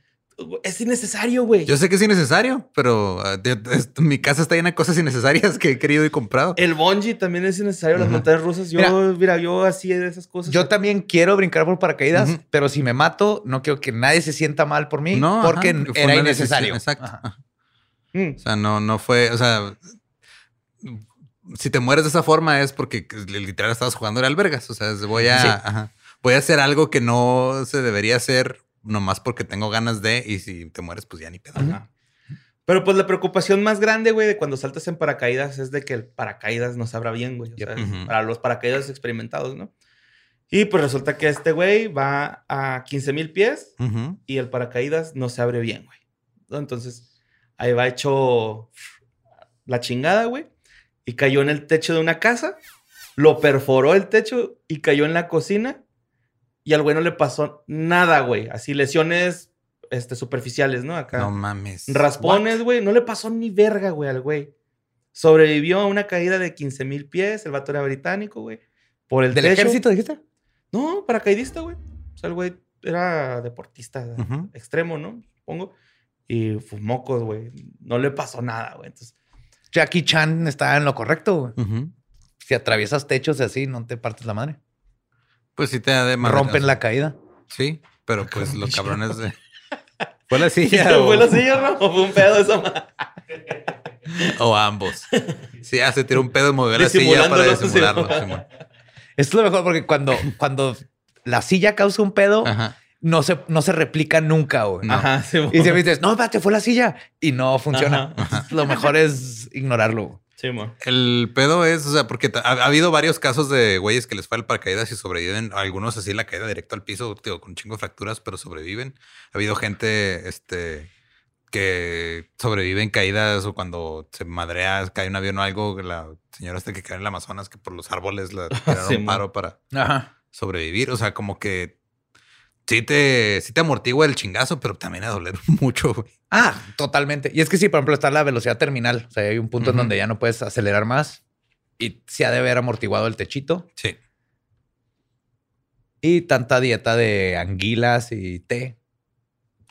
Es innecesario, güey. Yo sé que es innecesario, pero ah, de- de- mi casa está llena de cosas innecesarias que he querido y comprado. El bungee también es innecesario, las Ujú. montañas rusas. Yo, Mira. mira, yo así de esas cosas. Yo también quiero brincar por paracaídas, pero si me mato, no quiero que nadie se sienta mal por mí No, porque ajá, fue era innecesario. decisión, Exacto. Ajá. Mm. O sea, no, no fue, o sea, si te mueres de esa forma es porque literal estabas jugando de albergas. O sea, voy a, Sí. ajá, voy a hacer algo que no se debería hacer nomás porque tengo ganas de, y si te mueres, pues ya ni pedo. Ajá. Pero pues la preocupación más grande, güey, de cuando saltas en paracaídas es de que el paracaídas no se abra bien, güey. O sea, Yep. para los paracaídas experimentados, ¿no? Y pues resulta que este güey va a 15 mil pies y el paracaídas no se abre bien, güey. Entonces ahí va hecho la chingada, güey. Y cayó en el techo de una casa, lo perforó el techo y cayó en la cocina. Y al güey no le pasó nada, güey. Así lesiones este, superficiales, ¿no? Acá. No mames. Raspones, güey. No le pasó ni verga, güey, al güey. Sobrevivió a una caída de 15 mil pies. El vato era británico, güey. Por el ¿Del techo. ejército dijiste? No, paracaidista, güey. O sea, el güey era deportista extremo, ¿no? Supongo. Y pues, mocos, güey. No le pasó nada, güey. Entonces, Jackie Chan está en lo correcto. güey. Si atraviesas techos y así, no te partes la madre. Pues sí te da de Rompen la caída. Sí, pero pues los cabrones de. Fue la ¿Fue silla. o, la silla, no? ¿O fue un pedo esa madre? o ambos. Sí, ya se tiró un pedo y movió la silla para disimularlo. Simón. Esto es lo mejor porque cuando, cuando la silla causa un pedo, Ajá. no se, no se replica nunca, güey. No. Ajá, sí. Y siempre dices, no, espérate, fue la silla. Y no funciona. Ajá. Lo mejor es ignorarlo. Sí, mo. El pedo es, o sea, porque ha, ha habido varios casos de güeyes que les fue el paracaídas y sobreviven. Algunos así la caída directo al piso, tío, con un chingo de fracturas, pero sobreviven. Ha habido gente, este, que sobrevive en caídas o cuando se madrea, cae un avión o algo. La señora esta que cae en el Amazonas, que por los árboles la tiraron Sí, un paro para Ajá. sobrevivir. O sea, como que sí te, sí te amortigua el chingazo, pero también a doler mucho, güey. Ah, totalmente. Y es que sí, por ejemplo, está la velocidad terminal. O sea, hay un punto en donde ya no puedes acelerar más y se ha de haber amortiguado el techito. Sí. Y tanta dieta de anguilas y té.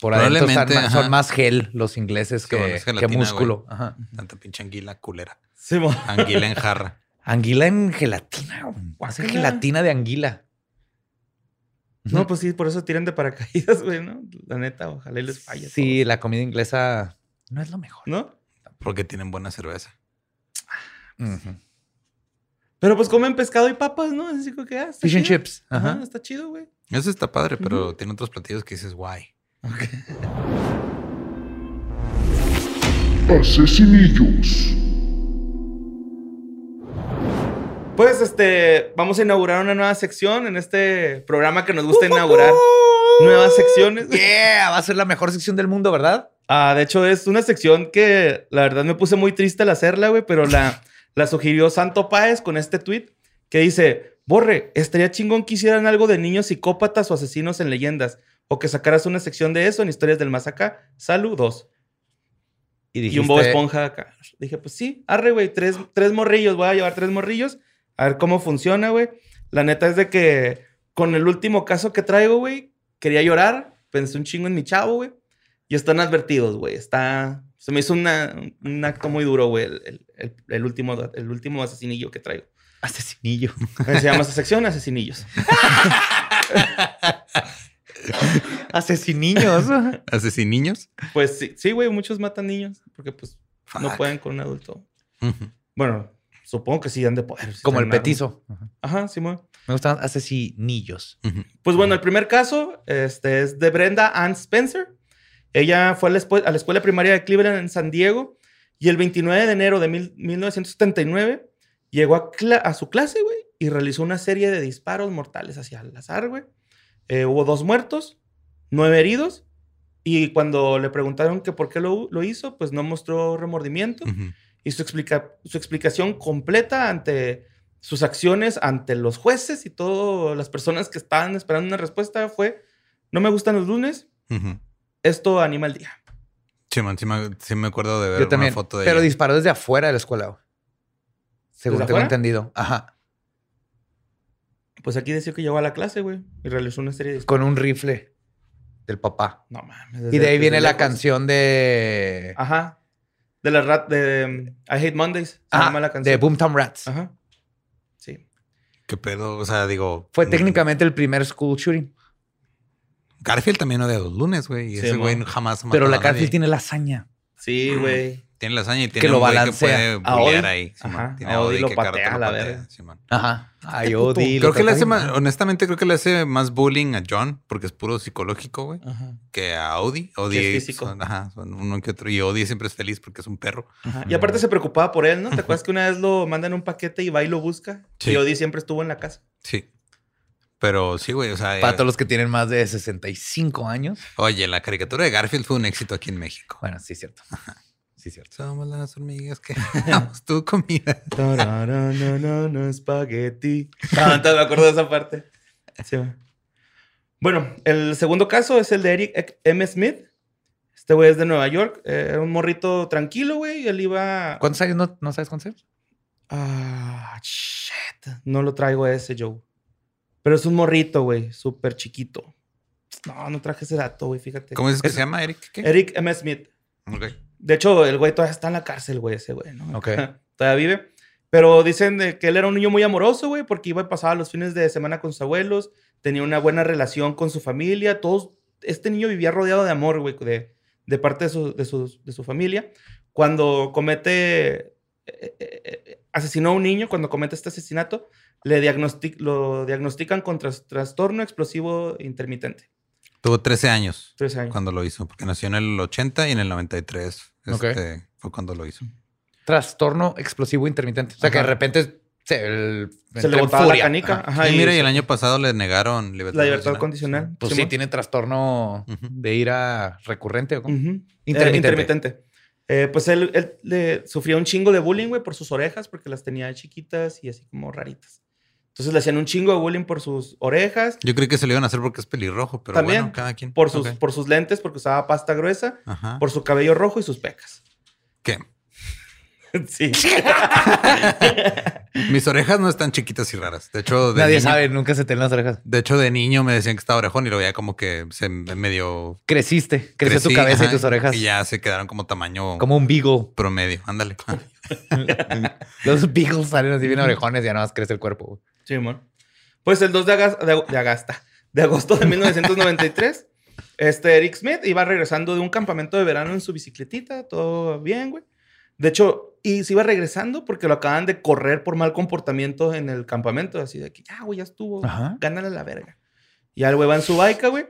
Por adentro están son más gel los ingleses Sí, que, bueno, músculo. Ajá. Tanta pinche anguila culera. Sí. Anguila en jarra. Anguila en gelatina. Hace gelatina de anguila. No, pues sí, por eso tiran de paracaídas, güey, ¿no? La neta, ojalá y les falle. Sí, la comida inglesa no es lo mejor. ¿No? Porque tienen buena cerveza. Ujú. Pero pues comen pescado y papas, ¿no? Así como que, ah, Fish and chips. Ajá, Ajá. está chido, güey. Eso está padre, pero tiene otros platillos que dices, guay. Asesinillos. Pues, este, vamos a inaugurar una nueva sección en este programa que nos gusta inaugurar nuevas secciones. Yeah, va a ser la mejor sección del mundo, ¿verdad? Ah, de hecho, es una sección que la verdad me puse muy triste al hacerla, güey, pero la, la sugirió Santo Páez con este tweet que dice: Borre, estaría chingón que hicieran algo de niños psicópatas o asesinos en leyendas, o que sacaras una sección de eso en historias del más acá. Saludos. Y un Bob Esponja acá. Dije, pues sí, arre, güey, tres, tres morrillos, voy a llevar tres morrillos, a ver cómo funciona, güey. La neta es de que con el último caso que traigo, güey, quería llorar, pensé un chingo en mi chavo, güey. Y están advertidos, güey. Está. Se me hizo una- un acto muy duro, güey, el, el- último, el último asesinillo que traigo. Asesinillo. Se llama esa sección Asesinillos. Asesinillos. ¿Asesiniños? Pues sí, sí, güey, muchos matan niños porque, pues, no pueden con un adulto. Bueno, supongo que sí han de poder. si Como el tienen arma. petizo. Ajá, Simón. Me gustan asesinillos. Ujú. Pues bueno, el primer caso este, es de Brenda Ann Spencer. Ella fue a la, espu- a la escuela primaria de Cleveland en San Diego y el 29 de enero de mil- 1979 llegó a, su clase, güey, y realizó una serie de disparos mortales hacia el azar, güey. Eh, hubo dos muertos, nueve heridos y cuando le preguntaron que por qué lo, lo hizo, pues no mostró remordimiento Ujú. Y su, explica, su explicación completa ante sus acciones, ante los jueces y todas las personas que estaban esperando una respuesta fue, no me gustan los lunes, Ujú. esto anima el día. Sí, man, sí me, sí me acuerdo de ver Yo también. una foto de Pero ella. disparó desde afuera de la escuela. güey. Según ¿Desde tengo afuera? entendido. Ajá. Pues aquí decía que llegó a la clase, güey, y realizó una serie de... Con un rifle del papá. No mames. Y de ahí viene la lejos. canción de. Ajá. De la rat de um, I Hate Mondays. Se Ajá, llama la canción. de Boomtown Rats. Ajá. Sí. ¿Qué pedo? O sea, digo... Fue técnicamente el primer school shooting. Garfield también odia los lunes, güey. Y Sí, ese güey jamás Pero la Garfield tiene la hazaña. Sí, güey. Tiene la hazaña y tiene Que lo un güey balancea. que puede ahí. Ajá, Tiene a lo que patea lo la patea. Ajá. Ay. Odie, Creo lo que le hace más, honestamente, creo que le hace más bullying a John porque es puro psicológico, güey, Ajá. que a Odie. Odie es físico. Son, ajá, son uno que otro. Y Odie siempre es feliz porque es un perro. Ajá. Y aparte se preocupaba por él, ¿no? ¿Te acuerdas que una vez lo mandan un paquete y va y lo busca? Sí. Y Odie siempre estuvo en la casa. Sí. Pero sí, güey, o sea, Para eh, todos los que tienen más de 65 años. oye, la caricatura de Garfield fue un éxito aquí en México. Bueno, sí, es cierto. Sí, es cierto. Somos las hormigas que damos tu comida. Spaghetti. Ah, entonces me acuerdo de esa parte. Sí. Bueno, el segundo caso es el de Eric M. Smith. Este güey es de Nueva York. Eh, Era un morrito tranquilo, güey. y Él iba. ¿Cuántos años no, no sabes cuántos años? Ah, shit. No lo traigo a ese, Joe. Pero es un morrito, güey. Súper chiquito. No, no traje ese dato, güey. Fíjate. ¿Cómo es que se llama, Eric? ¿Qué? Eric M. Smith. Ok. De hecho, el güey todavía está en la cárcel, güey, ese güey, ¿no? Ok. todavía vive. Pero dicen de que él era un niño muy amoroso, güey, porque iba y pasaba los fines de semana con sus abuelos, tenía una buena relación con su familia, todos... Este niño vivía rodeado de amor, güey, de, de parte de su, de, su, de su familia. Cuando comete... eh, eh, eh, asesinó a un niño, cuando comete este asesinato, le diagnosti- lo diagnostican con tras- trastorno explosivo intermitente. Tuvo 13 años Tres años. cuando lo hizo, porque nació en el 80 y en el 93 Ok. este, fue cuando lo hizo. Trastorno explosivo intermitente. O sea, que de repente se, el- Se le botaba la furia. canica. Ajá. Ajá, y y mira, y se- el año pasado le negaron libertad, la libertad condicional. Pues sí, tiene trastorno de ira recurrente o cómo? Ujú. Eh, Intermitente. intermitente. Eh, pues él, él le sufría un chingo de bullying, güey, por sus orejas, porque las tenía chiquitas y así como raritas. Entonces le hacían un chingo de bullying por sus orejas, Yo creí que se lo iban a hacer porque es pelirrojo, pero También, bueno, cada quien. por sus, Ok. por sus lentes, porque usaba pasta gruesa, Ajá. por su cabello rojo y sus pecas. ¿Qué? Sí. Mis orejas no están chiquitas y raras. De hecho, de Nadie niño- sabe, nunca se te ven las orejas. De hecho, de niño me decían que estaba orejón y lo veía como que se medio Creciste, creció tu cabeza y tus orejas. Y ya se quedaron como tamaño Como un beagle. promedio. Ándale. Los beagles salen así bien orejones y ya nada más crece el cuerpo. Sí, mon. Pues el 2 de, de, de agasta- de agosto de 1993, este Eric Smith iba regresando de un campamento de verano en su bicicletita, todo bien, güey. De hecho, y se iba regresando porque lo acaban de correr por mal comportamiento en el campamento, así de que, ya, güey, ya estuvo, Ajá. gánale la verga. Y al güey va en su bike, güey,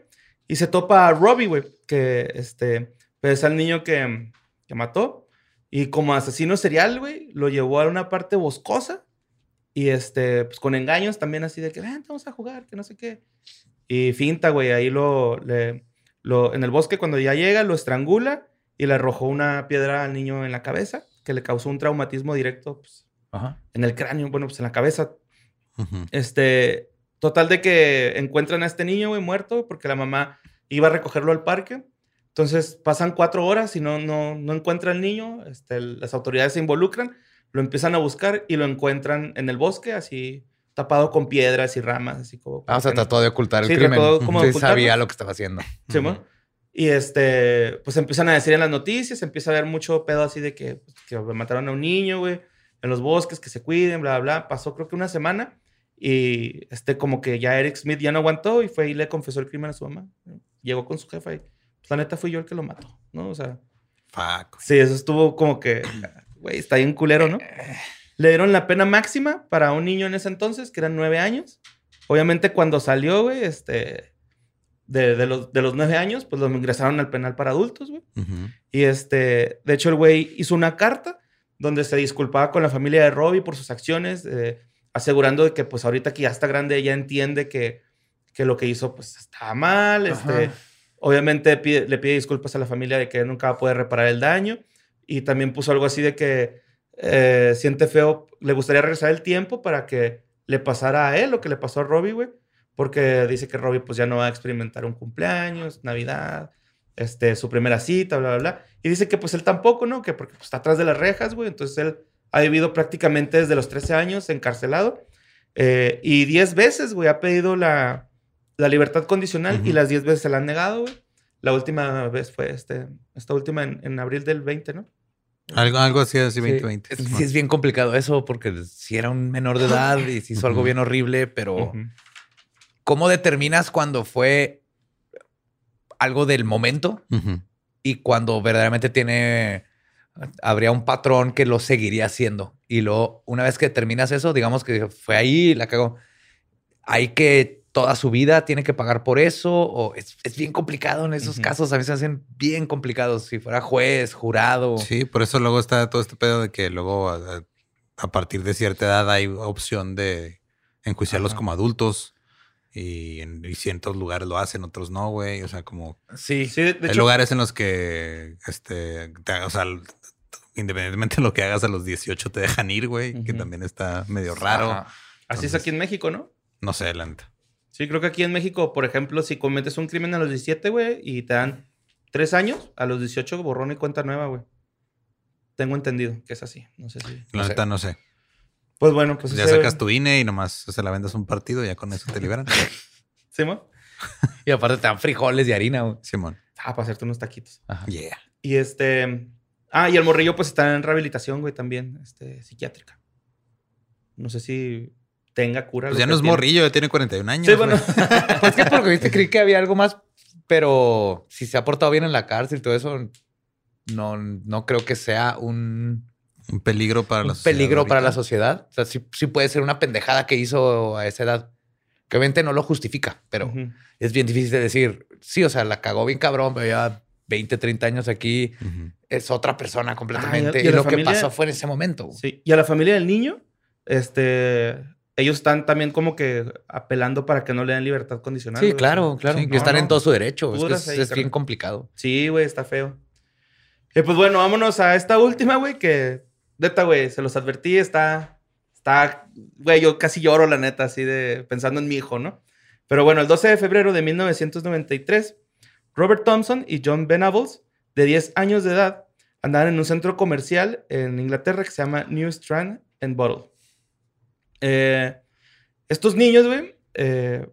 y se topa a Robbie, güey, que este, pues es el niño que, que mató. Y como asesino serial, güey, lo llevó a una parte boscosa y este, pues con engaños también así de que, ven, vamos a jugar, que no sé qué. Y finta, güey, ahí lo, le, lo, en el bosque cuando ya llega, lo estrangula y le arrojó una piedra al niño en la cabeza que le causó un traumatismo directo pues, en el cráneo, bueno, pues en la cabeza. Este, total de que encuentran a este niño, güey, muerto porque la mamá iba a recogerlo al parque. Entonces pasan cuatro horas y no, no, no encuentra al niño. Este, las autoridades se involucran, lo empiezan a buscar y lo encuentran en el bosque, así tapado con piedras y ramas, así como. Ah, o sea, no- trató de ocultar el Sí, crimen. trató como Sí, sabía lo que estaba haciendo. Simón. Y este, pues empiezan a decir en las noticias, empieza a haber mucho pedo así de que, pues, que mataron a un niño, güey, en los bosques, que se cuiden, bla, bla, bla. Pasó creo que una semana y este, como que ya Eric Smith ya no aguantó y fue y le confesó el crimen a su mamá. Llegó con su jefa y, pues la neta fui yo el que lo mató, ¿no? O sea, Fuck. sí, eso estuvo como que, güey, está bien culero, ¿no? Le dieron la pena máxima para un niño en ese entonces, que eran nueve años. Obviamente cuando salió, güey, este, de, de los, de los nueve años, pues lo ingresaron al penal para adultos, güey. Ujú. Y este, de hecho el güey hizo una carta donde se disculpaba con la familia de Robbie por sus acciones, eh, asegurando de que pues ahorita que ya está grande, ella entiende que, que lo que hizo pues estaba mal, este, obviamente pide- le pide disculpas a la familia de que nunca va a poder reparar el daño y también puso algo así de que eh, siente feo, le gustaría regresar el tiempo para que le pasara a él lo que le pasó a Robbie, güey, porque dice que Robbie pues ya no va a experimentar un cumpleaños, Navidad, este, su primera cita, bla, bla, bla. Y dice que pues él tampoco, ¿no? Que porque pues, está atrás de las rejas, güey. Entonces él ha vivido prácticamente desde los 13 años encarcelado. eh, y 10 veces, güey, ha pedido la, la libertad condicional y las 10 veces se la han negado, güey. La última vez fue este, esta última en, en abril del 20, ¿no? Algo, algo así, así Sí, 2020. es- sí, es bien complicado eso porque si era un menor de edad y se hizo algo bien horrible, pero Ujú. ¿cómo determinas cuando fue algo del momento Ujú. y cuando verdaderamente tiene, habría un patrón que lo seguiría haciendo? Y luego, una vez que determinas eso, digamos que fue ahí la cagó, hay que toda su vida tiene que pagar por eso o es, es bien complicado en esos casos, a mí se me hacen bien complicados. Si fuera juez, jurado. Sí, por eso luego está todo este pedo de que luego a, a partir de cierta edad hay opción de enjuiciarlos Ajá. como adultos y en y ciertos lugares lo hacen, otros no, güey. O sea, como Sí. Sí, de, hay hecho, lugares en los que, este, te- o sea, independientemente de lo que hagas a los 18 te dejan ir, güey, que también está medio raro. Ajá. así es aquí en México, ¿no? No sé, la neta. Sí, creo que aquí en México, por ejemplo, si cometes un crimen a los 17, güey, y te dan tres años, a los 18 borrón y cuenta nueva, güey. Tengo entendido que es así. No sé si. La No sé. neta no sé. Pues bueno, pues ya ese- sacas tu INE y nomás se la vendas un partido y ya con eso te liberan. ¿Sí, mo? Y aparte te dan frijoles y harina. güey. Simón. Ah, para hacerte unos taquitos. Ajá. Yeah. Y este. Ah, y el morrillo, pues está en rehabilitación, güey, también, este, psiquiátrica. No sé si tenga cura. Pues ya que no es tiene. morrillo, ya tiene 41 años. Sí, bueno. Pues que porque viste, creí que había algo más, pero si se ha portado bien en la cárcel y todo eso, no, no creo que sea un, Un peligro para la un sociedad peligro para la ahorita. sociedad. O sea, sí, sí puede ser una pendejada que hizo a esa edad, que obviamente no lo justifica, pero Ujú. es bien difícil de decir, sí, o sea, la cagó bien cabrón, pero ya 20, 30 años aquí, Ujú. es otra persona completamente. y a y la lo que familia- pasó fue en ese momento. Sí. Y a la familia del niño, este. Ellos están también como que apelando para que no le den libertad condicional. Sí, güey. claro, claro. Sí, están no, en todo su derecho. Es, que Puras es, ahí, es bien complicado. Sí, güey, está feo. Y pues bueno, vámonos a esta última, güey, que neta, güey, se los advertí, está, está, güey, yo casi lloro, la neta, así de pensando en mi hijo, ¿no? Pero bueno, el 12 de febrero de 1993, Robert Thompson y John Venables, de 10 años de edad, andaban en un centro comercial en Inglaterra que se llama New Strand and Bottle. Eh, estos niños, güey, eh,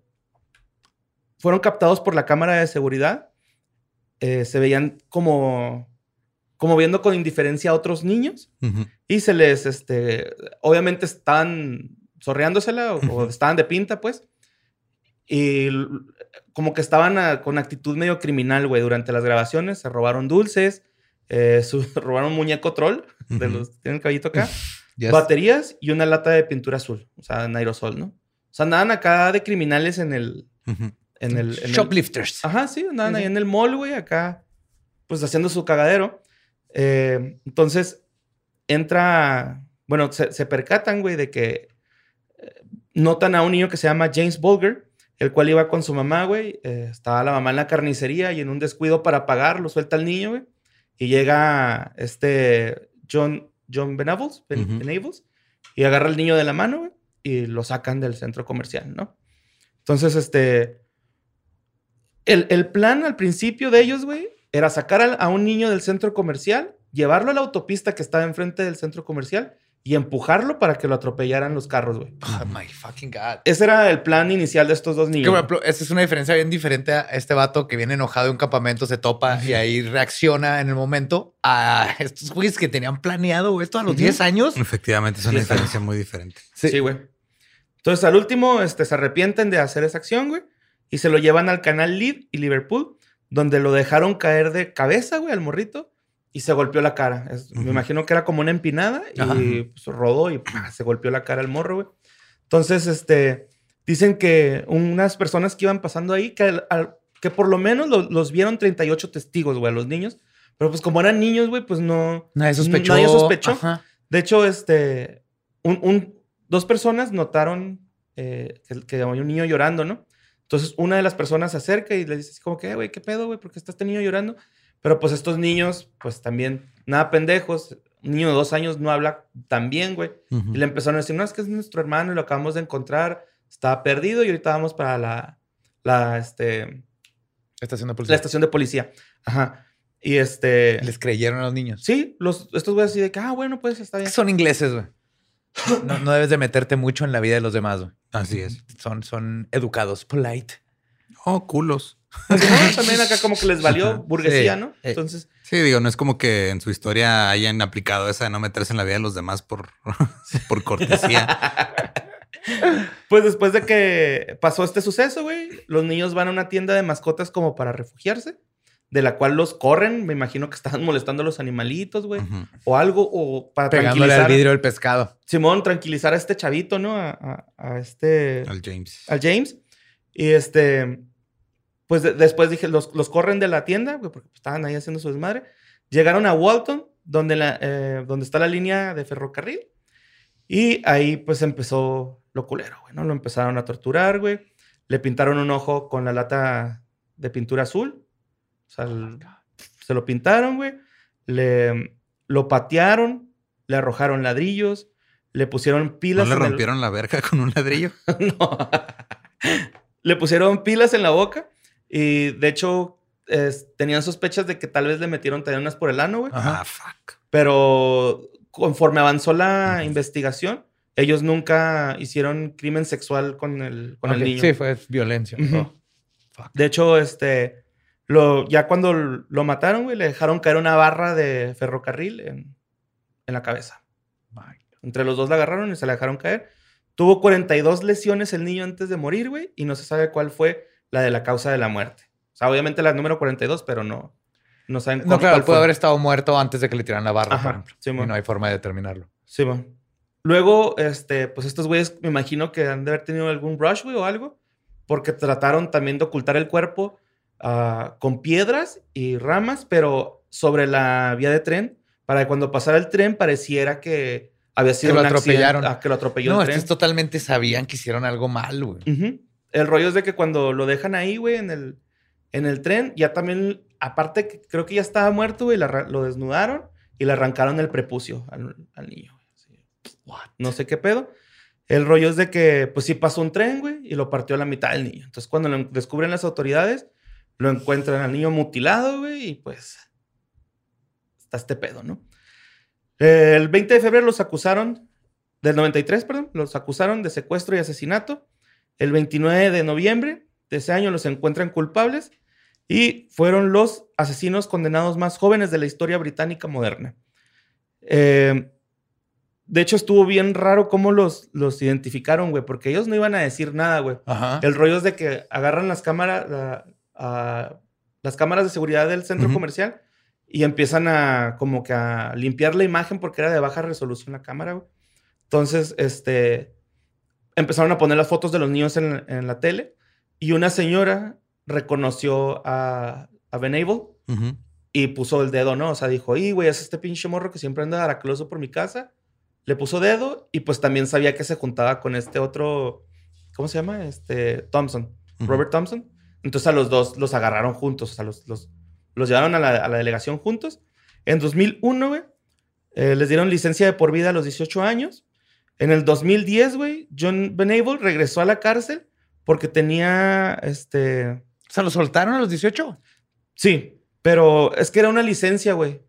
fueron captados por la cámara de seguridad. Eh, se veían como, como viendo con indiferencia a otros niños y se les, este, obviamente estaban sorreándosela o, o estaban de pinta, pues. Y como que estaban a- con actitud medio criminal, güey, durante las grabaciones. Se robaron dulces, eh, su- robaron un muñeco troll, de los tienen el caballito acá, Yes. baterías y una lata de pintura azul, o sea, en aerosol, ¿no? O sea, andaban acá de criminales en el... En el, en el- Shoplifters. Ajá, sí, andaban ahí en el mall, güey, acá, pues haciendo su cagadero. Eh, entonces, entra, bueno, se, se percatan, güey, de que eh, notan a un niño que se llama James Bulger, el cual iba con su mamá, güey. eh, estaba la mamá en la carnicería y en un descuido para pagar, lo suelta el niño, güey. Y llega este John, John Benables, Ben-. Benables, y agarra al niño de la mano, güey, y lo sacan del centro comercial, ¿no? Entonces, este, el, el plan al principio de ellos, güey, era sacar al- a, un niño del centro comercial, llevarlo a la autopista que estaba enfrente del centro comercial y empujarlo para que lo atropellaran los carros, güey. Oh my fucking God. Ese era el plan inicial de estos dos Que, niños. esta es una diferencia bien diferente a este vato que viene enojado de un campamento, se topa y ahí reacciona en el momento a estos güeyes que tenían planeado esto a los Ujú. 10 años. Efectivamente, es una diferencia muy diferente. Sí, güey. Entonces, al último, este, se arrepienten de hacer esa acción, güey. Y se lo llevan al canal Lead y Liverpool, donde lo dejaron caer de cabeza, güey, al morrito. Y se golpeó la cara. Es- Me Ujú. imagino que era como una empinada y pues, rodó y ¡pah! se golpeó la cara al morro, güey. Entonces, este, dicen que unas personas que iban pasando ahí, que, al- al- que por lo menos lo- los vieron 38 testigos, güey, a los niños. Pero pues como eran niños, güey, pues no... Nadie sospechó. Nadie sospechó. Ajá. De hecho, este, un, un- dos personas notaron eh, que, que había un niño llorando, ¿no? Entonces, una de las personas se acerca y le dice así como que, "Eh, güey, ¿qué pedo, güey? ¿Por qué está este niño llorando? Pero pues estos niños, pues también, nada pendejos. Un niño de dos años no habla tan bien, güey. Y le empezaron a decir, no, es que es nuestro hermano y lo acabamos de encontrar. Estaba perdido y ahorita vamos para la, la, este, Estación de la policía. estación de policía. Ajá. Y este... Les creyeron a los niños. Sí, los, estos güeyes así de que, ah, bueno, pues está bien. Son ingleses, güey. No, no debes de meterte mucho en la vida de los demás, güey. Así es. Son, son educados, polite. Oh, culos. También acá como que les valió burguesía, Sí. ¿no? Eh. Entonces, Sí, digo, no es como que en su historia hayan aplicado esa de no meterse en la vida de los demás por, por cortesía. pues después de que pasó este suceso, güey, los niños van a una tienda de mascotas como para refugiarse, de la cual los corren. Me imagino que estaban molestando a los animalitos, güey, o algo, o para Pegándole tranquilizar. al vidrio del pescado. Simón, tranquilizar a este chavito, ¿no? A, a- a este. Al James. al James. Y este, pues de- después dije, los, los corren de la tienda, porque estaban ahí haciendo su desmadre. Llegaron a Walton, donde, la, eh, donde está la línea de ferrocarril. Y ahí pues empezó lo culero, güey, ¿no? Lo empezaron a torturar, güey. Le pintaron un ojo con la lata de pintura azul. O sea, el- se lo pintaron, güey. Le, lo patearon, le arrojaron ladrillos, le pusieron ¿No pilas le en el- rompieron la verga con un ladrillo? no. le pusieron pilas en la boca y de hecho es- tenían sospechas de que tal vez le metieron unas por el ano, güey. Ah, fuck. Pero conforme avanzó la investigación, ellos nunca hicieron crimen sexual con el, con el niño. Sí, fue violencia. Oh. De hecho, este, lo, ya cuando lo mataron, güey, le dejaron caer una barra de ferrocarril en, en la cabeza. Entre los dos la agarraron y se la dejaron caer. Tuvo 42 lesiones el niño antes de morir, güey, y no se sabe cuál fue la de la causa de la muerte. O sea, obviamente la número 42, pero no, no saben No, cuál- claro, fue. haber estado muerto antes de que le tiraran la barra, Ajá, por ejemplo. sí, y no hay forma de determinarlo. Sí, man. Luego, este, pues estos güeyes me imagino que han de haber tenido algún brush, güey, o algo, porque trataron también de ocultar el cuerpo ah, con piedras y ramas, pero sobre la vía de tren, para que cuando pasara el tren pareciera que había sido lo un accidente- atropellaron. ah, que lo atropelló No, el tren. estos totalmente sabían que hicieron algo mal, güey. Ujú. El rollo es de que cuando lo dejan ahí, güey, en el, en el tren, ya también, aparte, que creo que ya estaba muerto, güey, la lo desnudaron y le arrancaron el prepucio al, al niño. Así, No sé qué pedo. El rollo es de que, pues sí pasó un tren, güey, y lo partió a la mitad del niño. Entonces, cuando lo descubren las autoridades, lo encuentran al niño mutilado, güey, y pues está este pedo, ¿no? El 20 de febrero los acusaron, del 93, perdón, los acusaron de secuestro y asesinato. El 29 de noviembre de ese año los encuentran culpables y fueron los asesinos condenados más jóvenes de la historia británica moderna. Eh, de hecho, estuvo bien raro cómo los, los identificaron, güey, porque ellos no iban a decir nada, güey. El rollo es de que agarran las cámaras, la- a- las cámaras de seguridad del centro comercial y empiezan a como que a limpiar la imagen porque era de baja resolución la cámara, güey. Entonces, este, empezaron a poner las fotos de los niños en, en la tele y una señora reconoció a, a Ben Abel Ujú. y puso el dedo, ¿no? O sea, dijo, y güey, es este pinche morro que siempre anda aracloso por mi casa. Le puso dedo y pues también sabía que se juntaba con este otro, ¿cómo se llama? Este, Thompson. Robert Thompson. Entonces a los dos los agarraron juntos, o sea, los, los, los llevaron a la, a la delegación juntos. En 2001, güey, eh, les dieron licencia de por vida a los 18 años. En el 2010, güey, John Benable regresó a la cárcel porque tenía, este, O sea, ¿lo soltaron a los 18? sí, pero es que era una licencia, güey.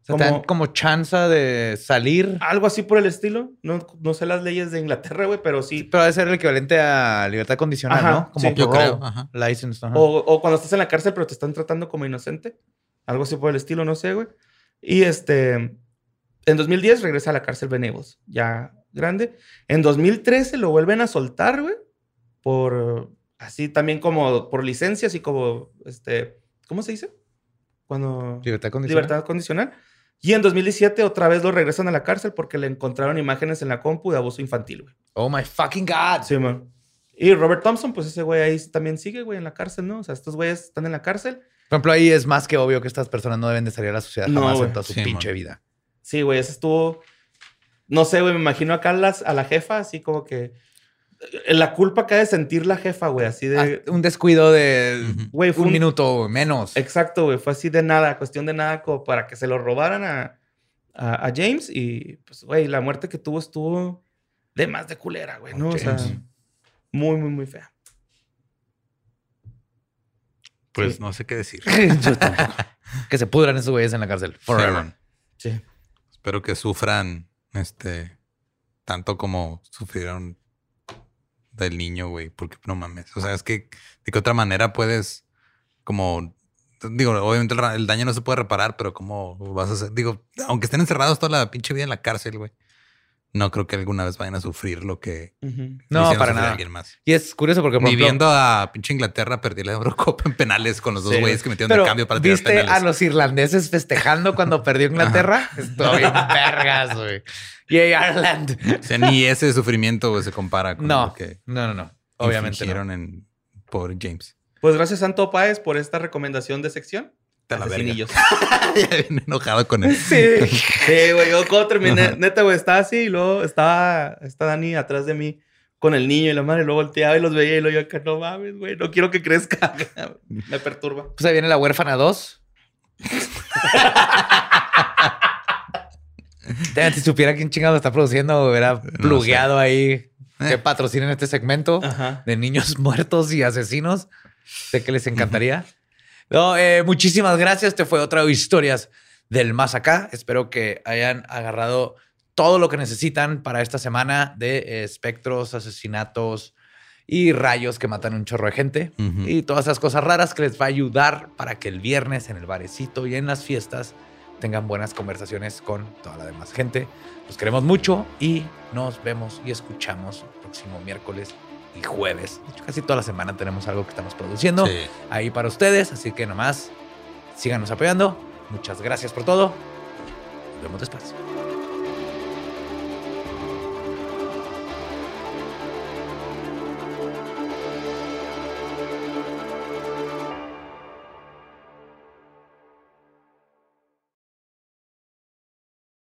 O sea, te dan Como- como chance de salir. Algo así por el estilo. No, no sé las leyes de Inglaterra, güey, pero sí. Pero debe ser el equivalente a libertad condicional, Ajá, ¿no? Como sí. Yo creo. Ajá. License. ajá. O, o cuando estás en la cárcel, pero te están tratando como inocente. Algo así por el estilo, no sé, güey. Y este. En 2010 regresa a la cárcel Benevos, ya grande. En 2013 lo vuelven a soltar, güey. Por. Así también como por licencia, así como. Este. ¿Cómo se dice? Cuando. Libertad condicional. Libertad condicional. Y en 2017 otra vez lo regresan a la cárcel porque le encontraron imágenes en la compu de abuso infantil, güey. Oh my fucking God. Sí, man. Y Robert Thompson, pues ese güey ahí también sigue, güey, en la cárcel, ¿no? O sea, estos güeyes están en la cárcel. Por ejemplo, ahí es más que obvio que estas personas no deben de salir a la sociedad No, jamás en toda su Sí, pinche man. vida. Sí, güey, ese estuvo. No sé, güey, me imagino acá las, a la jefa, así como que. eh, La culpa que ha de sentir la jefa, güey, así de. Ah, un descuido de. Güey, fue un un- minuto menos. Exacto, güey, fue así de nada, cuestión de nada, como para que se lo robaran a, a, a James. Y pues, güey, la muerte que tuvo estuvo de más de culera, güey, ¿no? O sea, muy, muy, muy fea. Pues Sí. no sé qué decir. Yo que se pudran esos güeyes en la cárcel. Forever. Sí. Sí. Espero que sufran este tanto como sufrieron del niño, güey, porque no mames. O sea, es que de qué otra manera puedes como digo, obviamente el, el daño no se puede reparar, pero cómo vas a hacer, digo, aunque estén encerrados toda la pinche vida en la cárcel, güey. No creo que alguna vez vayan a sufrir lo que le No, para nada. alguien más. Y es curioso porque, por Ni ejemplo, viendo a pinche Inglaterra perder la Eurocopa en penales con los dos Sí. güeyes que metieron pero de cambio para tirar ¿viste penales. a los irlandeses festejando cuando perdió Inglaterra? Estuvo bien vergas, güey. Y Ireland. O sea, ni ese sufrimiento se compara con No, lo que no, no, no. Obviamente no. en por James. Pues gracias, Santo Páez, por esta recomendación de sección. Te la verga. Asesinillos. ya bien enojado con él. Sí, sí, güey. Yo cuando terminé, neta, güey, estaba así y luego estaba, está Dani atrás de mí con el niño y la madre, luego volteaba y los veía y luego yo acá, no mames, güey, no quiero que crezca. Me perturba. Pues ahí viene la huérfana 2. Damn, Si supiera quién chingado está produciendo, hubiera plugueado ahí que Eh. patrocinen este segmento Ajá. de niños muertos y asesinos. Sé que les encantaría. No, eh, muchísimas gracias. Este fue otra historias del más acá. Espero que hayan agarrado todo lo que necesitan para esta semana de eh, espectros, asesinatos y rayos que matan un chorro de gente y todas esas cosas raras que les va a ayudar para que el viernes en el barecito y en las fiestas tengan buenas conversaciones con toda la demás gente. Los queremos mucho y nos vemos y escuchamos el próximo miércoles y jueves. De hecho, casi toda la semana tenemos algo que estamos produciendo Sí. ahí para ustedes, así que nomás síganos apoyando. Muchas gracias por todo. Nos vemos después.